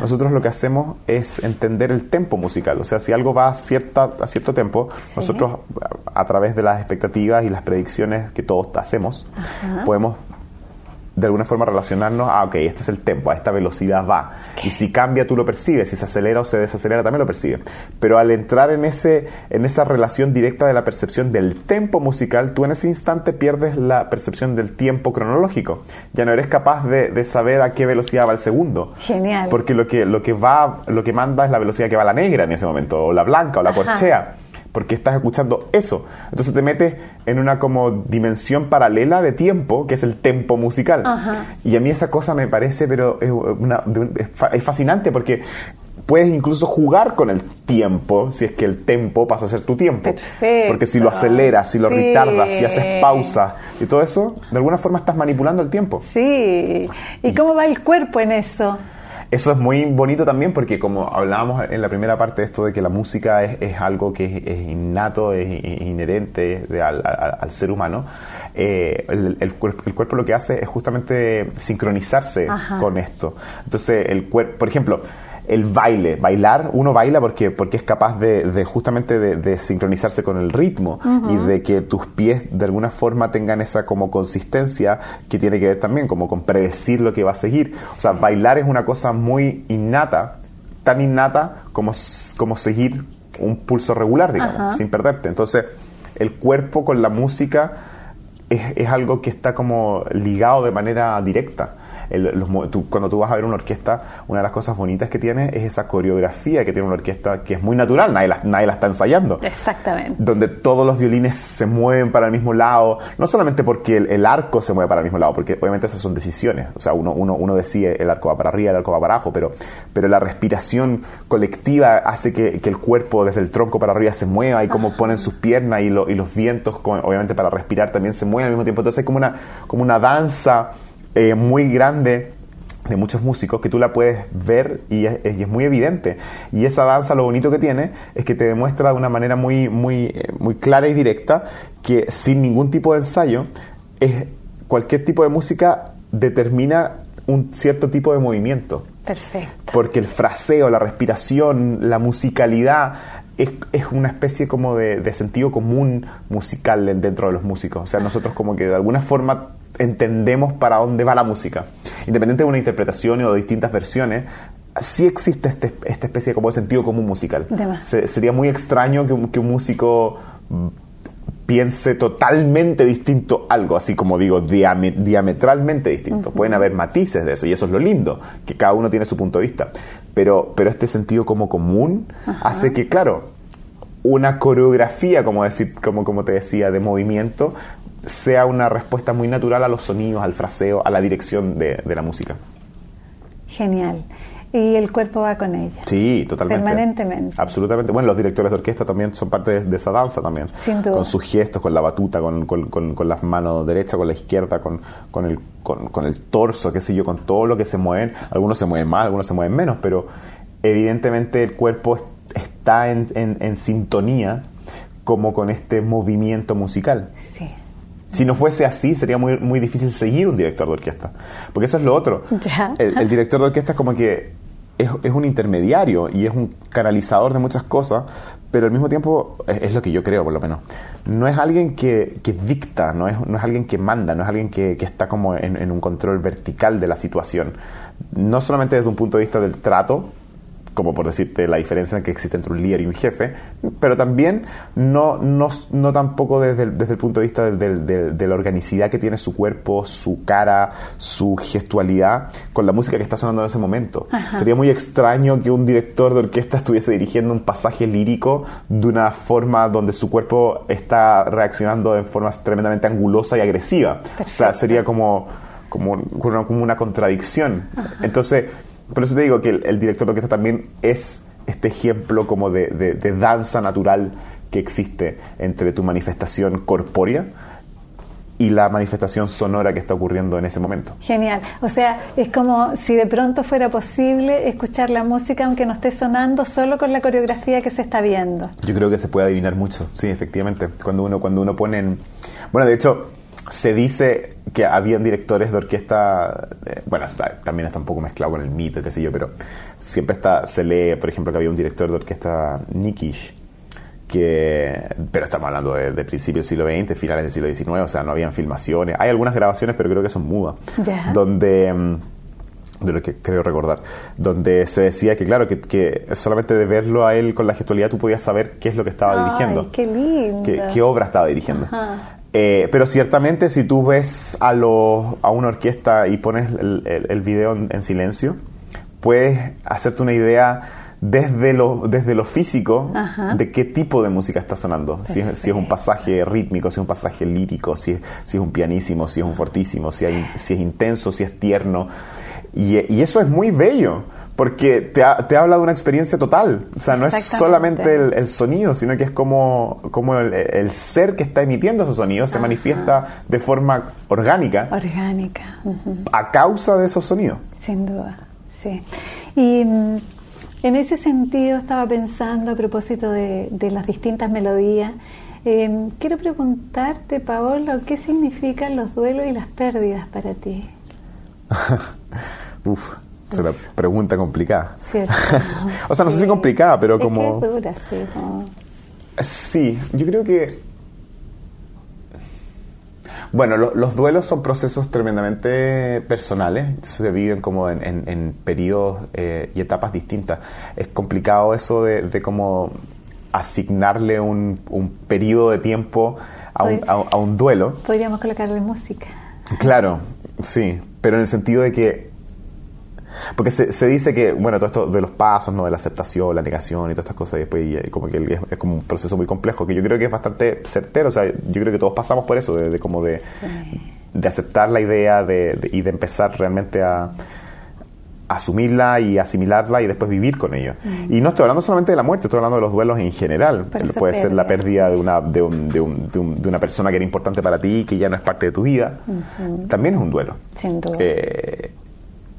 nosotros lo que hacemos es entender el tempo musical. O sea, si algo va a, cierta, a cierto tempo, nosotros a, a través de las expectativas y las predicciones que todos hacemos, podemos de alguna forma relacionarnos a, ok, este es el tempo, a esta velocidad va. Y si cambia, tú lo percibes, si se acelera o se desacelera, también lo percibes. Pero al entrar en, ese, en esa relación directa de la percepción del tempo musical, tú en ese instante pierdes la percepción del tiempo cronológico. Ya no eres capaz de, de saber a qué velocidad va el segundo. Genial. Porque lo que, lo que va, lo que manda es la velocidad que va la negra en ese momento, o la blanca, o la Ajá. corchea porque estás escuchando eso. Entonces te metes en una como dimensión paralela de tiempo, que es el tempo musical. Ajá. Y a mí esa cosa me parece, pero es, una- es fa- es fascinante porque puedes incluso jugar con el tiempo si es que el tempo pasa a ser tu tiempo. Perfecto. Porque si lo aceleras, si lo Sí. retardas, si haces pausa y todo eso, de alguna forma estás manipulando el tiempo. Sí. ¿Y cómo va el cuerpo en eso? Eso es muy bonito también porque como hablábamos en la primera parte de esto de que la música es, es algo que es, es innato, es, inherente de- al, al- al ser humano, eh, el, el cuerpo, el cuerpo lo que hace es justamente sincronizarse Ajá. con esto. Entonces, el cuerpo, por ejemplo, el baile, bailar, uno baila porque, porque es capaz de, de justamente de, de sincronizarse con el ritmo y de que tus pies de alguna forma tengan esa como consistencia que tiene que ver también como con predecir lo que va a seguir. O sea, bailar es una cosa muy innata, tan innata como, como seguir un pulso regular, digamos, Ajá. sin perderte. Entonces, el cuerpo con la música es, es algo que está como ligado de manera directa. El- los tú- cuando tú vas a ver una orquesta, una de las cosas bonitas que tiene es esa coreografía que tiene una orquesta que es muy natural, nadie la, nadie la está ensayando. Exactamente. Donde todos los violines se mueven para el mismo lado, no solamente porque el, el arco se mueve para el mismo lado, porque obviamente esas son decisiones, o sea, uno, uno, uno decide el arco va para arriba, el arco va para abajo, pero, pero la respiración colectiva hace que, que el cuerpo desde el tronco para arriba se mueva y cómo ponen sus piernas y, lo- y los vientos, con- obviamente para respirar también se mueven al mismo tiempo, entonces es como una, como una danza eh, muy grande de muchos músicos que tú la puedes ver y es, y es muy evidente. Y esa danza lo bonito que tiene es que te demuestra de una manera muy, muy, eh, muy clara y directa que sin ningún tipo de ensayo, es, cualquier tipo de música determina un cierto tipo de movimiento. Perfecto. Porque el fraseo, la respiración, la musicalidad es, es una especie como de, de sentido común musical en- dentro de los músicos. O sea, nosotros como que de alguna forma entendemos para dónde va la música. Independiente de una interpretación o de distintas versiones, sí existe este- esta especie como de sentido común musical. Se- sería muy extraño que un, que un músico mm, piense totalmente distinto algo, así como digo, diame- diametralmente distinto. Pueden haber matices de eso y eso es lo lindo, que cada uno tiene su punto de vista. Pero, pero este sentido como común hace que, claro, una coreografía, como, decir, como, como te decía, de movimiento, sea una respuesta muy natural a los sonidos, al fraseo, a la dirección de, de la música. Genial. Y el cuerpo va con ella. Sí, totalmente. Permanentemente. Absolutamente. Bueno, los directores de orquesta también son parte de, de esa danza también. Sin duda. Con sus gestos, con la batuta, con, con, con- con las manos derecha, con la izquierda, con, con, el, con, con el torso, qué sé yo, con todo lo que se mueven. Algunos se mueven más, algunos se mueven menos, pero evidentemente el cuerpo es- está en, en- en sintonía como con este movimiento musical. Sí. Si no fuese así, sería muy, muy difícil seguir un director de orquesta. Porque eso es lo otro. El director de orquesta es como que es, es un intermediario y es un canalizador de muchas cosas, pero al mismo tiempo, es, es lo que yo creo por lo menos, no es alguien que, que dicta, no es, no es alguien que manda, no es alguien que, que está como en, en un control vertical de la situación. No solamente desde un punto de vista del trato, como por decirte la diferencia que existe entre un líder y un jefe, pero también no, no, no tampoco desde el, desde el punto de vista de, la organicidad que tiene su cuerpo, su cara, su gestualidad con la música que está sonando en ese momento. Sería muy extraño que un director de orquesta estuviese dirigiendo un pasaje lírico de una forma donde su cuerpo está reaccionando en forma tremendamente angulosa y agresiva. O sea, sería como, como, como una contradicción. Entonces, por eso te digo que el, director de orquesta también es este ejemplo como de, danza natural que existe entre tu manifestación corpórea y la manifestación sonora que está ocurriendo en ese momento. Genial. O sea, es como si de pronto fuera posible escuchar la música aunque no esté sonando solo con la coreografía que se está viendo. Yo creo que se puede adivinar mucho, sí, efectivamente. Cuando uno, cuando uno pone en... Bueno, de hecho, se dice que habían directores de orquesta, eh, bueno, también está un poco mezclado con el mito, qué sé yo, pero siempre está, se lee, por ejemplo, que había un director de orquesta Nikish, que, pero estamos hablando de, principios del siglo XX, finales del siglo XIX, o sea, no habían filmaciones, hay algunas grabaciones, pero creo que son mudas, donde mm, de lo que creo recordar, donde se decía que, claro, que, solamente de verlo a él con la gestualidad tú podías saber qué es lo que estaba dirigiendo. ¡Qué lindo! Qué, obra estaba dirigiendo. Eh, pero ciertamente si tú ves a, a una orquesta y pones el, el, video en, silencio, puedes hacerte una idea desde lo, desde lo físico de qué tipo de música está sonando. Si es, si es, un pasaje rítmico, si es un pasaje lírico, si es, si es un pianísimo, si es un fortísimo, si, hay, si es intenso, si es tierno. Y, y eso es muy bello porque te, te, habla de una experiencia total. O sea, no es solamente el, sonido, sino que es como, como el, ser que está emitiendo esos sonidos se manifiesta de forma orgánica. Orgánica. A causa de esos sonidos. Sin duda, sí. Y mm, en ese sentido estaba pensando a propósito de, las distintas melodías. Em, quiero preguntarte, Paolo, ¿qué significan los duelos y las pérdidas para ti? Uf, es una pregunta complicada. o sea, no sé si complicada, pero como... dura, sí, sí, yo creo que... Bueno, los duelos son procesos tremendamente personales, se viven como en, periodos eh, y etapas distintas. Es complicado eso de, de como asignarle un, un periodo de tiempo a un, a un duelo. Podríamos colocarle música. Claro, sí, pero en el sentido de que porque se, dice que, bueno, todo esto de los pasos, ¿no? De la aceptación, la negación y todas estas cosas, y después como que es, como un proceso muy complejo, que yo creo que es bastante certero, o sea, yo creo que todos pasamos por eso, de, como de, de, aceptar la idea de, y de empezar realmente a asumirla y asimilarla y después vivir con ello. Mm. Y no estoy hablando solamente de la muerte, estoy hablando de los duelos en general. Puede ser la pérdida de una, de, de, una persona que era importante para ti y que ya no es parte de tu vida. También es un duelo. Sin duda. Eh,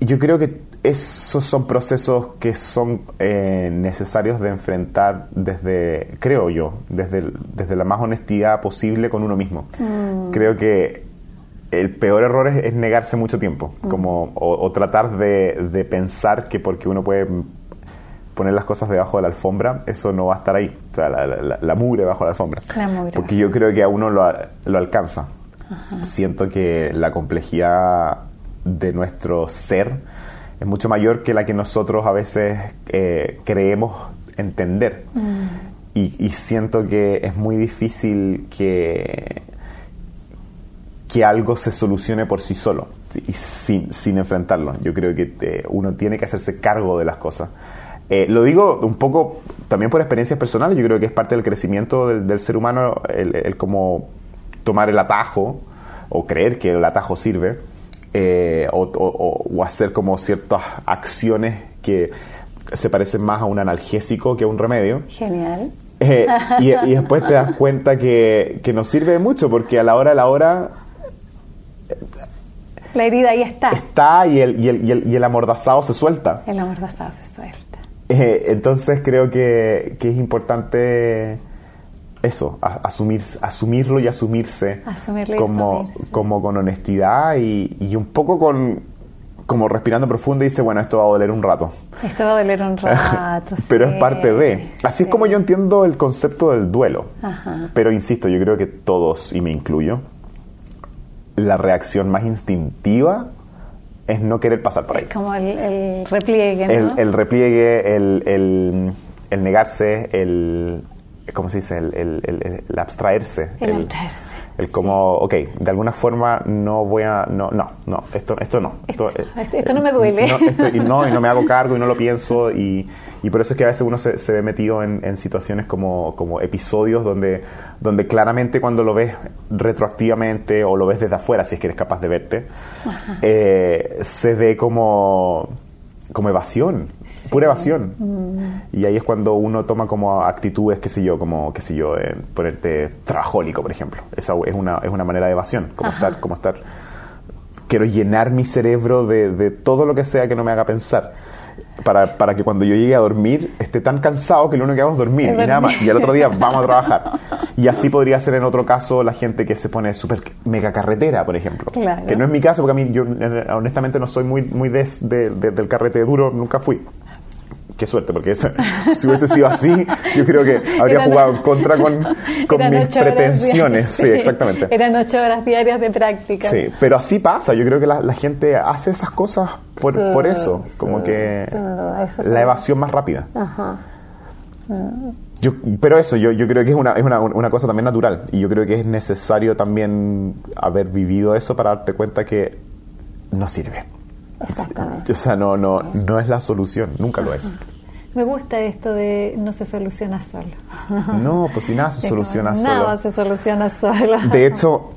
yo creo que esos son procesos que son eh, necesarios de enfrentar desde, creo yo, desde, desde la más honestidad posible con uno mismo. Mm. Creo que el peor error es, negarse mucho tiempo, mm. como, o, tratar de, pensar que porque uno puede poner las cosas debajo de la alfombra, eso no va a estar ahí, o sea, la, mugre bajo la alfombra. Porque yo creo que a uno lo, lo alcanza. Siento que la complejidad de nuestro ser es mucho mayor que la que nosotros a veces eh, creemos entender. Mm. Y, siento que es muy difícil que, que algo se solucione por sí solo y sin, sin enfrentarlo. Yo creo que uno tiene que hacerse cargo de las cosas. Eh, lo digo un poco también por experiencias personales, yo creo que es parte del crecimiento del, ser humano el, el, como tomar el atajo o creer que el atajo sirve eh, o, hacer como ciertas acciones que se parecen más a un analgésico que a un remedio. Genial. Eh, y, después te das cuenta que, que no sirve mucho porque a la hora a la hora... La herida ahí está. Está y el, y el, y el, y el amordazado se suelta. El amordazado se suelta. Eh, entonces creo que, que es importante eso, asumir, asumirlo y asumirse como, como con honestidad y, un poco con como respirando profundo y dice, bueno, esto va a doler un rato. Esto va a doler un rato. Pero es parte de. Así es como yo entiendo el concepto del duelo. Pero insisto, yo creo que todos, y me incluyo, la reacción más instintiva es no querer pasar por ahí. Es como el, repliegue, ¿no? El, el repliegue, el, el, negarse, el, ¿cómo se dice? El, el abstraerse. El, abstraerse. El como, ok, de alguna forma no voy a, no, no, no, esto, esto no. Esto, esto, no me duele. No, y no, y no me hago cargo y no lo pienso y, y por eso es que a veces uno se, se ve metido en, en, situaciones como, como episodios donde, donde claramente cuando lo ves retroactivamente o lo ves desde afuera, si es que eres capaz de verte, eh, se ve como, como evasión pura evasión. Mm. Y ahí es cuando uno toma como actitudes, qué sé yo, como, qué sé yo, eh, ponerte trabajólico, por ejemplo. Esa es una, es una manera de evasión, como estar, como estar, quiero llenar mi cerebro de, de, todo lo que sea que no me haga pensar. Para, para, que cuando yo llegue a dormir esté tan cansado que lo único que hago es dormir y nada más. Y al otro día vamos a trabajar. Y así podría ser en otro caso la gente que se pone súper mega carretera, por ejemplo. Que no es mi caso, porque a mí yo eh, honestamente no soy muy, muy de, del carrete duro, nunca fui qué suerte, porque si hubiese sido así, yo creo que habría jugado en contra con, con mis pretensiones. sí, exactamente. Eran ocho horas diarias de práctica. Sí, pero así pasa. Yo creo que la, gente hace esas cosas por, por eso, como que la evasión más rápida. Ajá. Yo, pero eso, yo, yo creo que es, una, es una, una, cosa también natural y yo creo que es necesario también haber vivido eso para darte cuenta que no sirve. Exactamente. O sea, no, no, no es la solución, nunca lo es. Me gusta esto de no se soluciona solo. No, pues si nada se soluciona solo. Nada se soluciona solo. De hecho,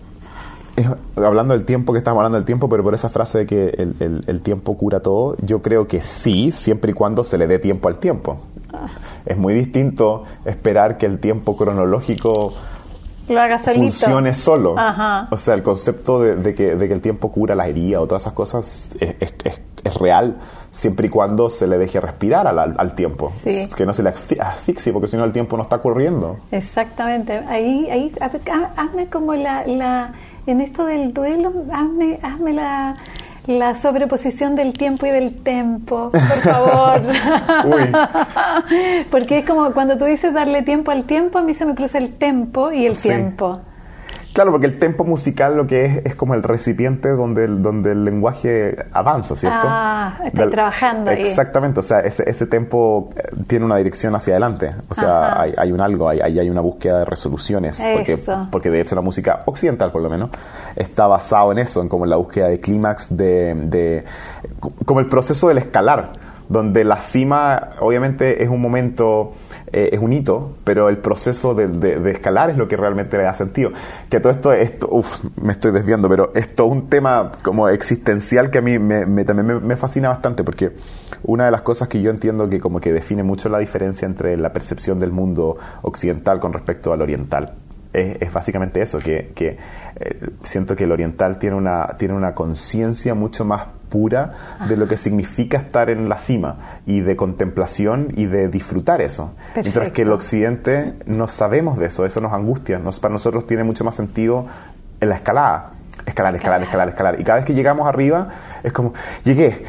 hablando del tiempo, que estamos hablando del tiempo, pero por esa frase de que el, el, tiempo cura todo, yo creo que sí, siempre y cuando se le dé tiempo al tiempo. Ah. Es muy distinto esperar que el tiempo cronológico lo haga funcione solo. O sea, el concepto de, que, de, que, el tiempo cura la herida o todas esas cosas es, es, es real siempre y cuando se le deje respirar al, al tiempo. Que no se le asfixie, porque si no el tiempo no está corriendo. Exactamente. Ahí, ahí hazme como la, la, en esto del duelo, hazme, hazme la la sobreposición del tiempo y del tempo, por favor. Porque es como cuando tú dices darle tiempo al tiempo, a mí se me cruza el tempo y el tiempo. Claro, porque el tempo musical lo que es es como el recipiente donde el, donde el lenguaje avanza, ¿cierto? Ah, está trabajando ahí. Exactamente, o sea, ese, ese tempo eh, tiene una dirección hacia adelante, o sea, hay, hay, un algo, hay, hay una búsqueda de resoluciones, porque, porque de hecho la música occidental, por lo menos, está basado en eso, en como la búsqueda de clímax, de, de, como el proceso del escalar donde la cima obviamente es un momento, eh, es un hito, pero el proceso de, escalar es lo que realmente le da sentido. Que todo esto, esto uff, me estoy desviando, pero esto es un tema como existencial que a mí me, también me, fascina bastante, porque una de las cosas que yo entiendo que como que define mucho la diferencia entre la percepción del mundo occidental con respecto al oriental. Es, básicamente eso, que, que eh, siento que el oriental tiene una, tiene una conciencia mucho más pura de lo que significa estar en la cima y de contemplación y de disfrutar eso. Mientras que el occidente no sabemos de eso, eso nos angustia. Nos, para nosotros tiene mucho más sentido en la escalada. Escalar, escalar, escalar, escalar. Y cada vez que llegamos arriba es como, llegué,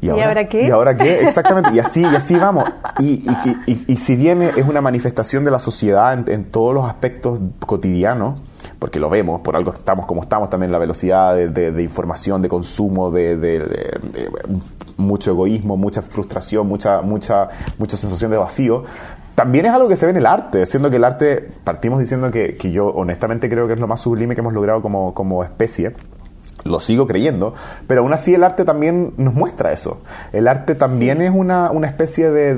¿Y ahora, qué? ¿Y ahora qué? Exactamente. Y así, y así vamos. Y, y, y, si bien es una manifestación de la sociedad en, en todos los aspectos cotidianos, porque lo vemos, por algo estamos como estamos también, la velocidad de, información, de consumo, de, mucho egoísmo, mucha frustración, mucha, mucha, mucha sensación de vacío. También es algo que se ve en el arte, siendo que el arte, partimos diciendo que, que yo honestamente creo que es lo más sublime que hemos logrado como, como especie lo sigo creyendo, pero aún así el arte también nos muestra eso. El arte también es una, una especie de,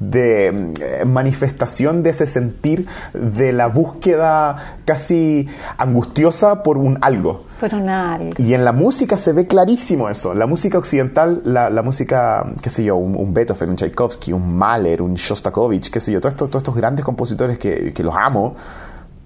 de, eh, manifestación de ese sentir de la búsqueda casi angustiosa por un algo. Por un algo. Y en la música se ve clarísimo eso. La música occidental, la, la música, qué sé yo, un, Beethoven, un Tchaikovsky, un Mahler, un Shostakovich, qué sé yo, todos estos, todos estos grandes compositores que, que los amo,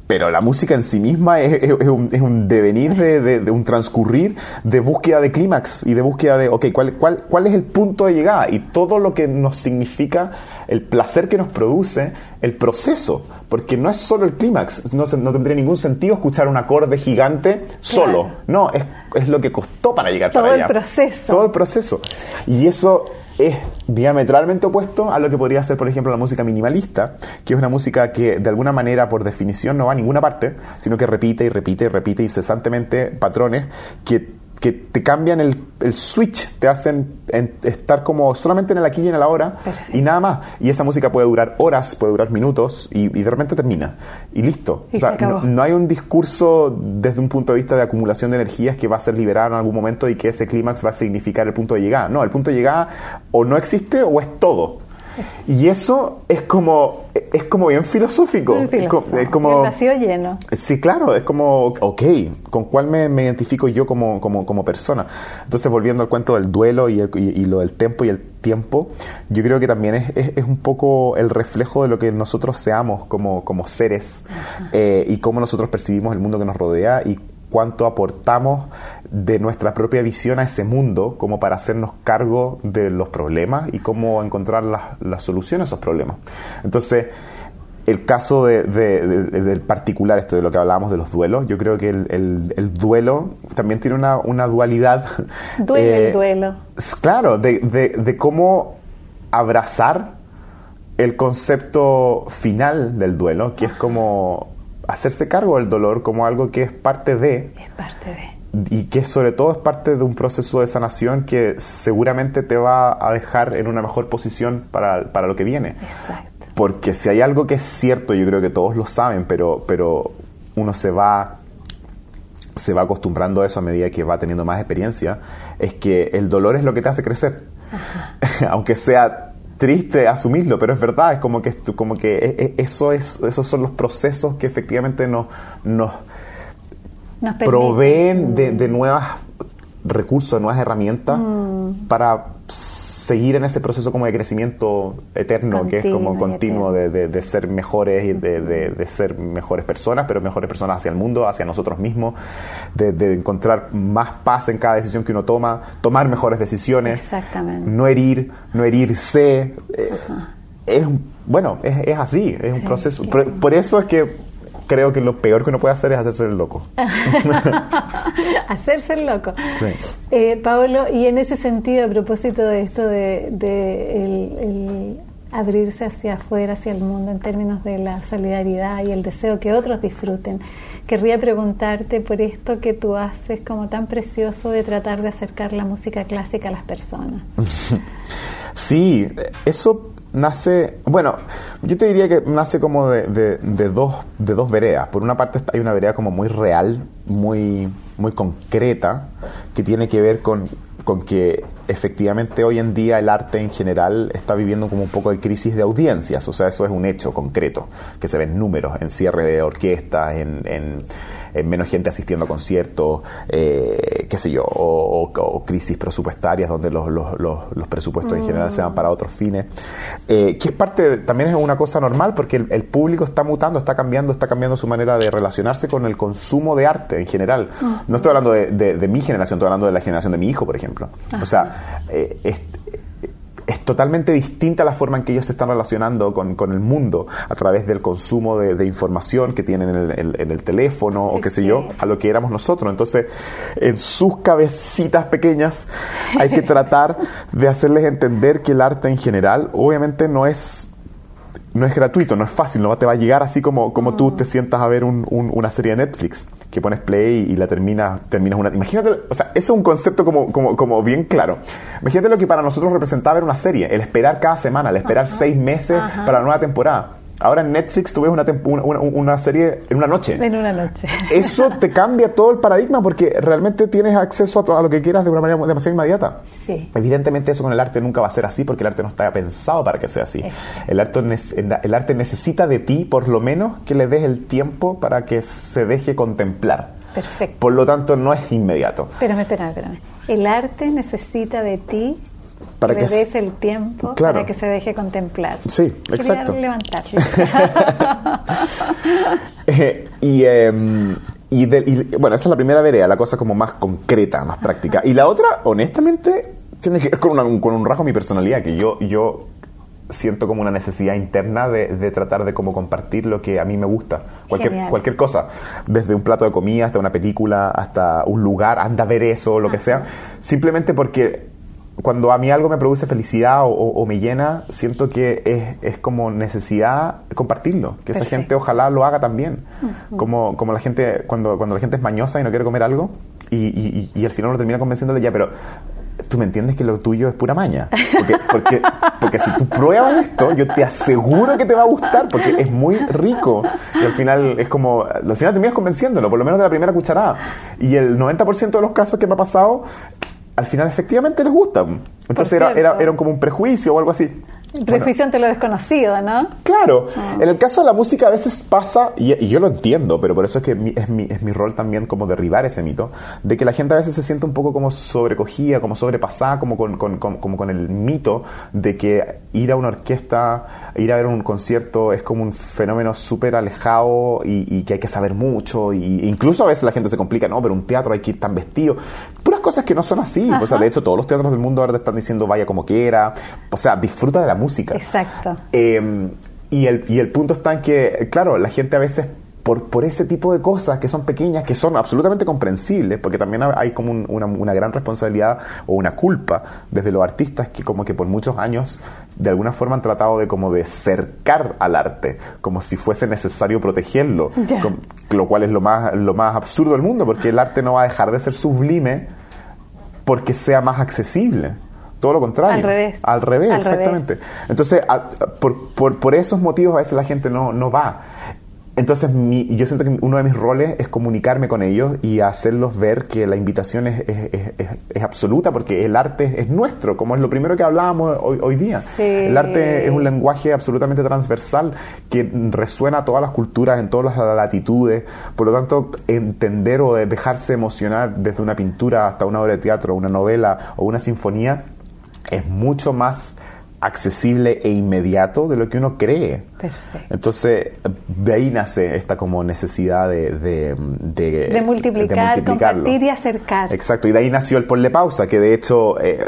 pero la música en sí misma es, un, devenir de, un transcurrir de búsqueda de clímax y de búsqueda de, ok, ¿cuál, cuál, ¿cuál es el punto de llegada? Y todo lo que nos significa el placer que nos produce el proceso, porque no es solo el clímax, no, no, tendría ningún sentido escuchar un acorde gigante solo, no, es, es, lo que costó para llegar todo allá. Todo el proceso. Todo el proceso. Y eso es diametralmente opuesto a lo que podría ser, por ejemplo, la música minimalista, que es una música que de alguna manera, por definición, no va a ninguna parte, sino que repite y repite y repite incesantemente patrones que que te cambian el, el switch, te hacen en- estar como solamente en el aquí y en el ahora Perfecto. y nada más. Y esa música puede durar horas, puede durar minutos y, y de repente termina. Y listo. Y o sea, se no, no hay un discurso desde un punto de vista de acumulación de energías que va a ser liberado en algún momento y que ese clímax va a significar el punto de llegada. No, el punto de llegada o no existe o es todo. Y eso es como, es como bien filosófico. Es co- filosófico. es como, El vacío lleno. Sí, claro, es como, ok, ¿con cuál me, me identifico yo como, como, como persona? Entonces, volviendo al cuento del duelo y, el- y- y lo del tiempo y el tiempo, yo creo que también es, es- es un poco el reflejo de lo que nosotros seamos como, como seres eh, y cómo nosotros percibimos el mundo que nos rodea y cuánto aportamos de nuestra propia visión a ese mundo como para hacernos cargo de los problemas y cómo encontrar las, las soluciones a esos problemas. Entonces, el caso de- de- de- del particular, este de lo que hablábamos de los duelos, yo creo que el, el- el duelo también tiene una, una dualidad. Duele eh, el duelo. Claro, de, de- de cómo abrazar el concepto final del duelo, que es como hacerse cargo del dolor como algo que es parte de, Es parte de. Y que sobre todo es parte de un proceso de sanación que seguramente te va a dejar en una mejor posición para, para lo que viene. Exacto. Porque si hay algo que es cierto, yo creo que todos lo saben, pero, pero uno se va, se va acostumbrando a eso a medida que va teniendo más experiencia, es que el dolor es lo que te hace crecer. Aunque sea triste asumirlo, pero es verdad, es como que, como que e- e- eso es, esos son los procesos que efectivamente nos, nos Nos proveen de, de nuevos recursos, nuevas herramientas Mm. para seguir en ese proceso como de crecimiento eterno, que es como Continuo de, de- de ser mejores y de, de- ser mejores personas, pero mejores personas hacia el mundo, hacia nosotros mismos, de, de encontrar más paz en cada decisión que uno toma, tomar mejores decisiones, Exactamente. no herir, no herirse. eh, es bueno, es, es así, es un proceso. por eso es que creo que lo peor que uno puede hacer es hacerse el loco. Hacerse el loco. Sí. Eh, Paolo, y en ese sentido, a propósito de esto de, de el, el abrirse hacia afuera, hacia el mundo, en términos de la solidaridad y el deseo que otros disfruten, querría preguntarte por esto que tú haces como tan precioso de tratar de acercar la música clásica a las personas. Sí, eso nace, bueno, yo te diría que nace como de, de- de dos, de dos veredas. Por una parte hay una vereda como muy real, muy, muy concreta, que tiene que ver con, con que efectivamente hoy en día el arte en general está viviendo como un poco de crisis de audiencias, o sea, eso es un hecho concreto, que se ven números en cierre de orquestas, en, en- en menos gente asistiendo a conciertos, eh, qué sé yo, o, o- o crisis presupuestarias donde los, los- los- los presupuestos en general se van para otros fines, eh, que es parte, de- también es una cosa normal porque el, el público está mutando, está cambiando, está cambiando su manera de relacionarse con el consumo de arte en general. No estoy hablando de, de- de mi generación, estoy hablando de la generación de mi hijo, por ejemplo. O sea, eh, es- es totalmente distinta la forma en que ellos se están relacionando con, con el mundo a través del consumo de, de información que tienen en el, en- en el teléfono o qué sé sí. yo, a lo que éramos nosotros. Entonces, en sus cabecitas pequeñas hay que tratar de hacerles entender que el arte en general obviamente no es no es gratuito, no es fácil, no te va a llegar así como, como tú te sientas a ver un- un- una serie de Netflix, que pones play y la terminas, terminas una... Imagínate, o sea, eso es un concepto como, como, como bien claro. Imagínate lo que para nosotros representaba ver una serie, el esperar cada semana, el esperar seis meses para la nueva temporada. Ahora en Netflix tú ves una, una, serie en una noche. En una noche. Eso te cambia todo el paradigma porque realmente tienes acceso a, lo que quieras de una manera demasiado inmediata. Sí. Evidentemente eso con el arte nunca va a ser así porque el arte no está pensado para que sea así. El arte, el arte necesita de ti por lo menos que le des el tiempo para que se deje contemplar. Perfecto. Por lo tanto no es inmediato. Espérame, espérame, espérame. El arte necesita de ti Para que des el tiempo Claro. para que se deje contemplar. Sí, Quería exacto. Eh, y, eh, y de- y, bueno, esa es la primera vereda, la cosa como más concreta, más práctica. Y la otra, honestamente, tiene que ver con, una- con un rasgo de mi personalidad, que yo, yo siento como una necesidad interna de, de tratar de como compartir lo que a mí me gusta. Cualquier, Genial. cualquier cosa, desde un plato de comida hasta una película, hasta un lugar, anda a ver eso, lo que sea. Simplemente porque cuando a mí algo me produce felicidad o, o- o me llena, siento que es, es como necesidad compartirlo. Que esa Perfecto. gente ojalá lo haga también. como, como la gente, cuando, cuando la gente es mañosa y no quiere comer algo, y, y, al final uno termina convenciéndole ya, pero tú me entiendes que lo tuyo es pura maña. Porque, porque, porque si tú pruebas esto, yo te aseguro que te va a gustar, porque es muy rico. Y al final es como, al final terminas convenciéndolo, por lo menos de la primera cucharada. Y el 90% de los casos que me ha pasado, al final efectivamente les gusta. Entonces era, era, era como un prejuicio o algo así. Prejuicio ante lo desconocido, ¿no? Claro. Ah. En el caso de la música a veces pasa, y, yo lo entiendo, pero por eso es que es, mi, es mi rol también como derribar ese mito, de que la gente a veces se siente un poco como sobrecogida, como sobrepasada, como con, como con el mito de que ir a una orquesta, ir a ver un concierto es como un fenómeno súper alejado y, que hay que saber mucho. Y, e incluso a veces la gente se complica, no, pero un teatro hay que ir tan vestido. Puras cosas que no son así. O sea, de hecho, todos los teatros del mundo ahora te están diciendo vaya como quiera. O sea, disfruta de la música. Exacto. Em, y, el, y el punto está en que, claro, la gente a veces por, por, ese tipo de cosas que son pequeñas, que son absolutamente comprensibles, porque también hay como una, una, gran responsabilidad o una culpa desde los artistas que como que por muchos años de alguna forma han tratado de como de cercar al arte, como si fuese necesario protegerlo, lo cual es lo más, lo más absurdo del mundo, porque el arte no va a dejar de ser sublime porque sea más accesible. Todo lo contrario. Al revés. Al revés, exactamente. Entonces, por, por, por, esos motivos a veces la gente no, no va. Entonces, yo siento que uno de mis roles es comunicarme con ellos y hacerlos ver que la invitación es, es, absoluta porque el arte es nuestro, como es lo primero que hablábamos hoy, hoy día. El arte es un lenguaje absolutamente transversal que resuena a todas las culturas, en todas las latitudes. Por lo tanto, entender o dejarse emocionar desde una pintura hasta una obra de teatro, una novela o una sinfonía es mucho más accesible e inmediato de lo que uno cree. Perfecto. Entonces, de ahí nace esta como necesidad de... De, de, multiplicar, compartir y acercar. Exacto, y de ahí nació el Ponle Pausa, que de hecho eh,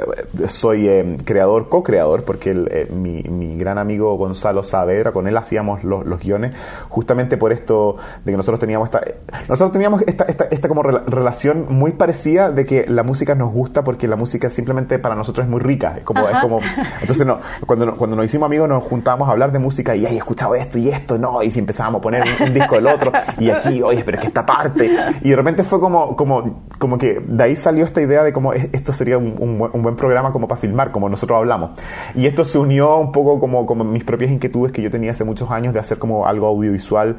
soy eh, creador, co-creador, porque eh, mi, mi, gran amigo Gonzalo Saavedra, con él hacíamos los, los, guiones, justamente por esto de que nosotros teníamos esta... Nosotros teníamos esta, esta, esta como relación muy parecida de que la música nos gusta porque la música simplemente para nosotros es muy rica. Es como... Es como entonces, no, cuando, cuando nos hicimos amigos nos juntábamos a hablar de música y ahí escuchado esto y esto, no, y si empezábamos a poner un, disco del otro, y aquí, oye, pero es que esta parte, y de repente fue como, como, como que de ahí salió esta idea de cómo esto sería un, un, buen programa como para filmar, como nosotros hablamos. Y esto se unió un poco como, como mis propias inquietudes que yo tenía hace muchos años de hacer como algo audiovisual,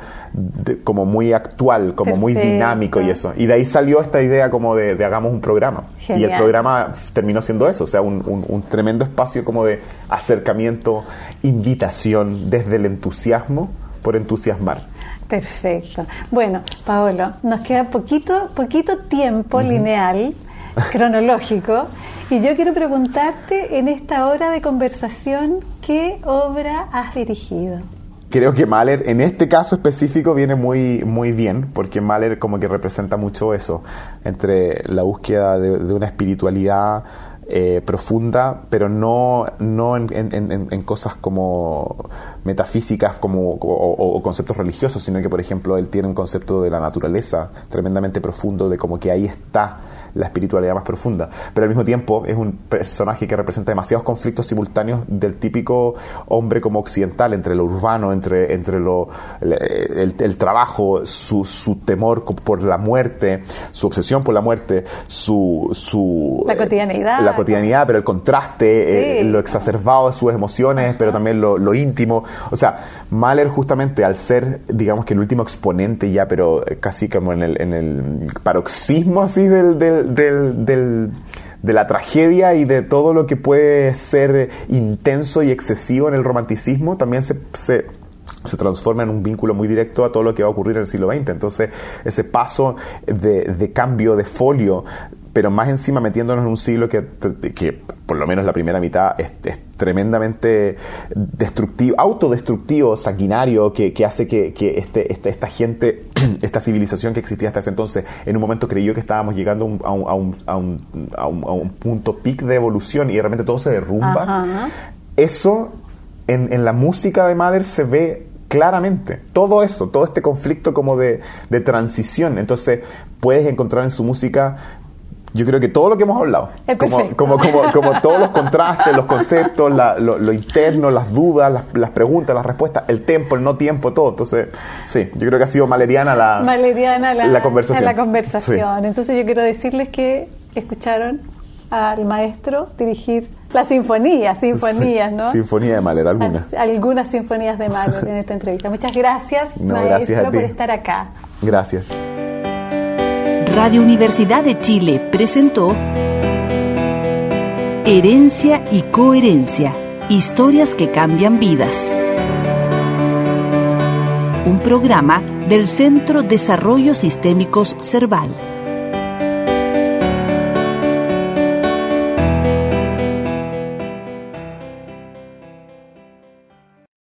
como muy actual, como muy dinámico y eso. Y de ahí salió esta idea como de, de hagamos un programa. Y el programa terminó siendo eso, o sea, un, un tremendo espacio como de acercamiento, invitación desde el entusiasmo por entusiasmar. Perfecto. Bueno, Paolo, nos queda poquito, poquito tiempo lineal, cronológico, y yo quiero preguntarte en esta hora de conversación, ¿qué obra has dirigido? Creo que Mahler en este caso específico viene muy, muy bien, porque Mahler como que representa mucho eso, entre la búsqueda de, de una espiritualidad eh, profunda, pero no, no en, en, en, cosas como metafísicas como, o, conceptos religiosos, sino que, por ejemplo, él tiene un concepto de la naturaleza tremendamente profundo, de como que ahí está la espiritualidad más profunda. Pero al mismo tiempo es un personaje que representa demasiados conflictos simultáneos del típico hombre como occidental, entre lo urbano, entre, entre lo, el, trabajo, su, su, temor por la muerte, su obsesión por la muerte, su... su la cotidianidad. La cotidianidad, pero el contraste, eh, lo exacerbado de sus emociones, pero también lo, lo íntimo. O sea, Mahler justamente al ser, digamos que el último exponente ya, pero casi como en el, en el paroxismo así del del, de la tragedia y de todo lo que puede ser intenso y excesivo en el romanticismo, también se, se, se, transforma en un vínculo muy directo a todo lo que va a ocurrir en el siglo XX. Entonces, ese paso de, de cambio de folio pero más encima metiéndonos en un siglo que, que por lo menos la primera mitad es, tremendamente destructivo, autodestructivo, sanguinario, que, que hace que, que este, este, esta gente, esta civilización que existía hasta ese entonces, en un momento creyó que estábamos llegando a un, a un, a un, a un, punto peak de evolución y de repente todo se derrumba. Eso en, en la música de Mahler se ve claramente. Todo eso, todo este conflicto como de, de, transición. Entonces, puedes encontrar en su música Yo creo que todo lo que hemos hablado, como, como, como, como, todos los contrastes, los conceptos, lo, interno, las dudas, las, preguntas, las respuestas, el tiempo, el no tiempo, todo. Entonces, sí, yo creo que ha sido maleriana la, la, conversación. La conversación. Entonces yo quiero decirles que escucharon al maestro dirigir la sinfonía, sinfonías, ¿no? Sinfonía de Mahler, algunas. Algunas sinfonías de Mahler en esta entrevista. Muchas gracias, maestro, por estar acá. Gracias. Radio Universidad de Chile presentó Herencia y Coherencia, historias que cambian vidas. Un programa del Centro Desarrollo Sistémicos Cerval.